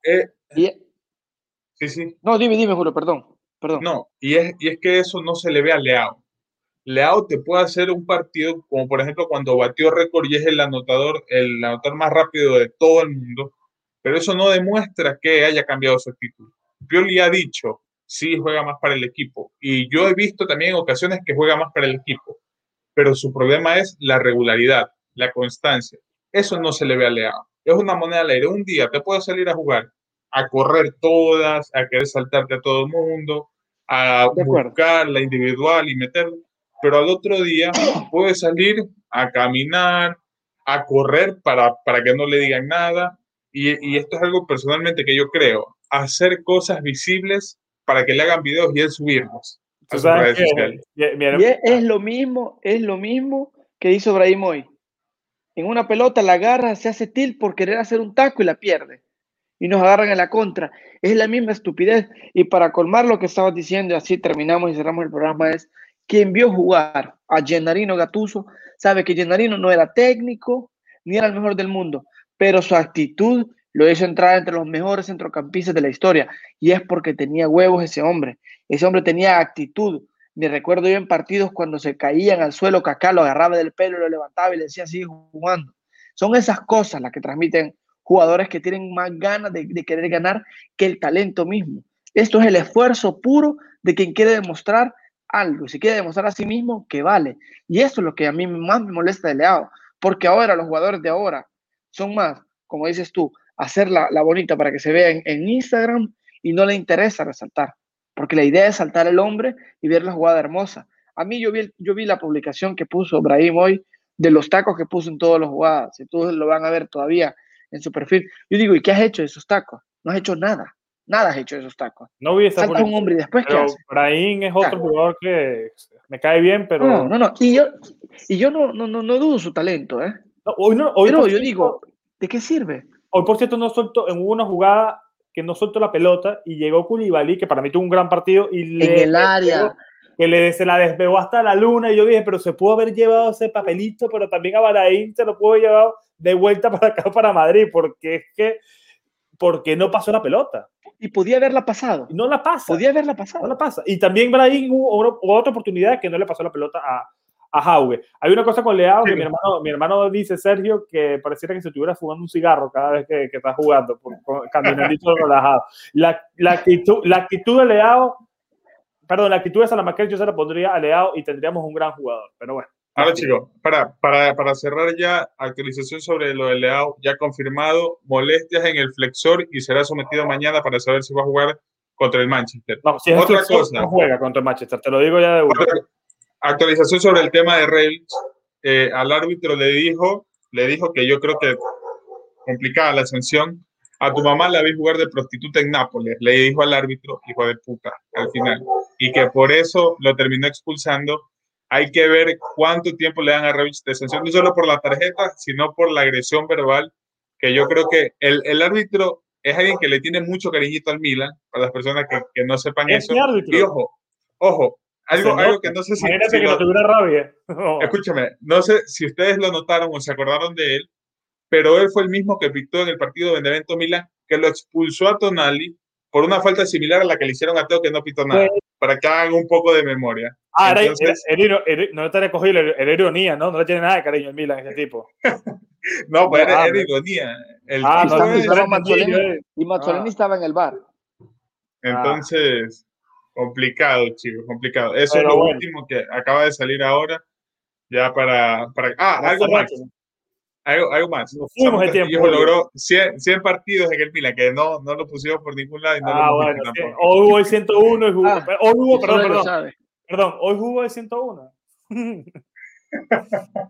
sí, sí. No, dime, dime, Julio, perdón. perdón. No, y es, y es que eso no se le ve a Leao. Leao te puede hacer un partido, como por ejemplo cuando batió récord y es el anotador, el anotador más rápido de todo el mundo, pero eso no demuestra que haya cambiado su actitud. Pioli ha dicho, sí juega más para el equipo, y yo he visto también en ocasiones que juega más para el equipo, pero su problema es la regularidad, la constancia. Eso no se le ve a Leao. Es una moneda al aire. Un día te puede salir a jugar, a correr todas, a querer saltarte a todo el mundo, a buscar la individual y meterlo pero al otro día puede salir a caminar, a correr para, para que no le digan nada. Y, esto es algo personalmente que yo creo, hacer cosas visibles para que le hagan videos y él subirlos a sus redes sociales. Y es, lo mismo, es lo mismo que hizo Brahim hoy. En una pelota la agarra, se hace tilt por querer hacer un taco y la pierde. Y nos agarran en la contra. Es la misma estupidez. Y para colmar lo que estabas diciendo, y así terminamos y cerramos el programa, es quien vio jugar a Gennarino Gattuso sabe que Gennarino no era técnico ni era el mejor del mundo, pero su actitud lo hizo entrar entre los mejores centrocampistas de la historia. Y es porque tenía huevos ese hombre. Ese hombre tenía actitud. Me recuerdo yo en partidos cuando se caían al suelo, Kaká lo agarraba del pelo, lo levantaba y le decía, sigue jugando. Son esas cosas las que transmiten jugadores que tienen más ganas de querer ganar que el talento mismo. Esto es el esfuerzo puro de quien quiere demostrar algo, si quiere demostrar a sí mismo que vale. Y eso es lo que a mí más me molesta de Leao, porque ahora los jugadores de ahora son más, como dices tú, hacer la, bonita para que se vea en, Instagram y no le interesa resaltar, porque la idea es saltar el hombre y ver la jugada hermosa. A mí yo vi, yo vi la publicación que puso Brahim hoy de los tacos que puso en todas las jugadas, si todos lo van a ver todavía en su perfil. Yo digo, ¿y qué has hecho de esos tacos? No has hecho nada. Nada has hecho esos tacos. No vi Salta un hombre y después pero ¿qué es otro jugador que me cae bien, pero. No, no, no. Y yo, y yo no, no, no, no dudo su talento, ¿eh? hoy no, hoy pero yo digo, ¿de qué sirve? Hoy, por cierto, no soltó en una jugada que no soltó la pelota y llegó Koulibaly, que para mí tuvo un gran partido. Y en el área. Que le, se la despegó hasta la luna y yo dije, pero se pudo haber llevado ese papelito, pero también a Baraín se lo pudo haber llevado de vuelta para acá, para Madrid, porque es que porque no pasó la pelota. Y podía haberla pasado. No la pasa. Podía haberla pasado. No la pasa. Y también Brahim hubo, otra oportunidad que no le pasó la pelota a, a Jauge. Hay una cosa con Leao que mi hermano, mi hermano dice, Sergio, que pareciera que se estuviera fumando un cigarro cada vez que, que está jugando, por, caminando relajado. La, la, actitud, la actitud de Leao, perdón, la actitud de Salamanca yo se la pondría a Leao y tendríamos un gran jugador. Pero bueno. Ahora, chicos, para, para, para, cerrar ya, actualización sobre lo del Leao, ya confirmado, molestias en el flexor y será sometido mañana para saber si va a jugar contra el Manchester. No, si es Otra cosa. No juega contra el Manchester, te lo digo ya de una. Actualización sobre el tema de Rails. Eh, al árbitro le dijo, le dijo que yo creo que complicada la sanción. A tu mamá la vi jugar de prostituta en Nápoles, le dijo al árbitro, hijo de puta, al final. Y que por eso lo terminó expulsando hay que ver cuánto tiempo le dan a Revich de sanción, no solo por la tarjeta, sino por la agresión verbal, que yo creo que el, el árbitro es alguien que le tiene mucho cariñito al Milan, para las personas que, que no sepan eso. Y ojo, ojo, algo, algo que no sé si... Imagínate que no tuviera rabia. Escúchame, no sé si ustedes lo notaron o se acordaron de él, pero él fue el mismo que pictó en el partido de Benevento Milan, que lo expulsó a Tonali por una falta similar a la que le hicieron a Teo, que no pitó nada, para que hagan un poco de memoria. Ah, Entonces, era, no te recogido, era ironía, ¿no? No le tiene nada de cariño al Milan, ese tipo. no, pues era, ironía. El ah, no, estaba Mazzolini, y Mazzolini ah. estaba en el bar. Entonces, complicado, chicos, complicado. Eso es lo último que acaba de salir ahora, ya para... para ah, algo más. Algo, algo, más. Nos fuimos de tiempo. logró 100, 100, partidos en el Milan, que no, no lo pusieron por ningún lado. Y no ah, lo bueno, sí. Hoy hubo el 101 y jugó. Ah, hoy hubo, perdón, perdón. Perdón, hoy jugó el 101.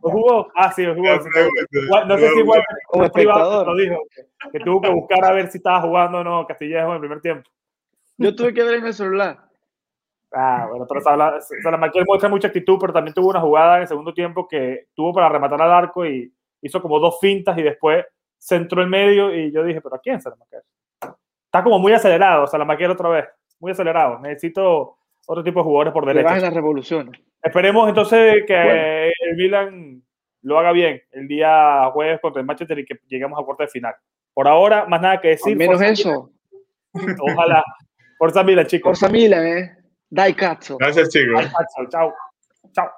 ¿O jugó? Ah, sí, jugó. No sé si igual como privado lo dijo, que, tuvo que buscar a ver si estaba jugando o no Castillejo en el primer tiempo. Yo tuve que ver en el celular. Ah, bueno, pero Salamanca muestra mucha actitud, pero también tuvo una jugada en el segundo tiempo que tuvo para rematar al arco y hizo como dos fintas y después centró el medio y yo dije, pero ¿a quién Salamaquer? Está como muy acelerado Salamaquer otra vez. muy acelerado. Necesito otro tipo de jugadores por derecha. en la revolución. Esperemos entonces que el Milan lo haga bien el día jueves contra el Manchester y que lleguemos a cuarto de final. Por ahora, más nada que decir. Al menos eso. Ojalá. Forza Milan, chicos. Forza Milan, eh. Dai cazzo. Gracias, chicos. Dai cazzo. Chao. Chao.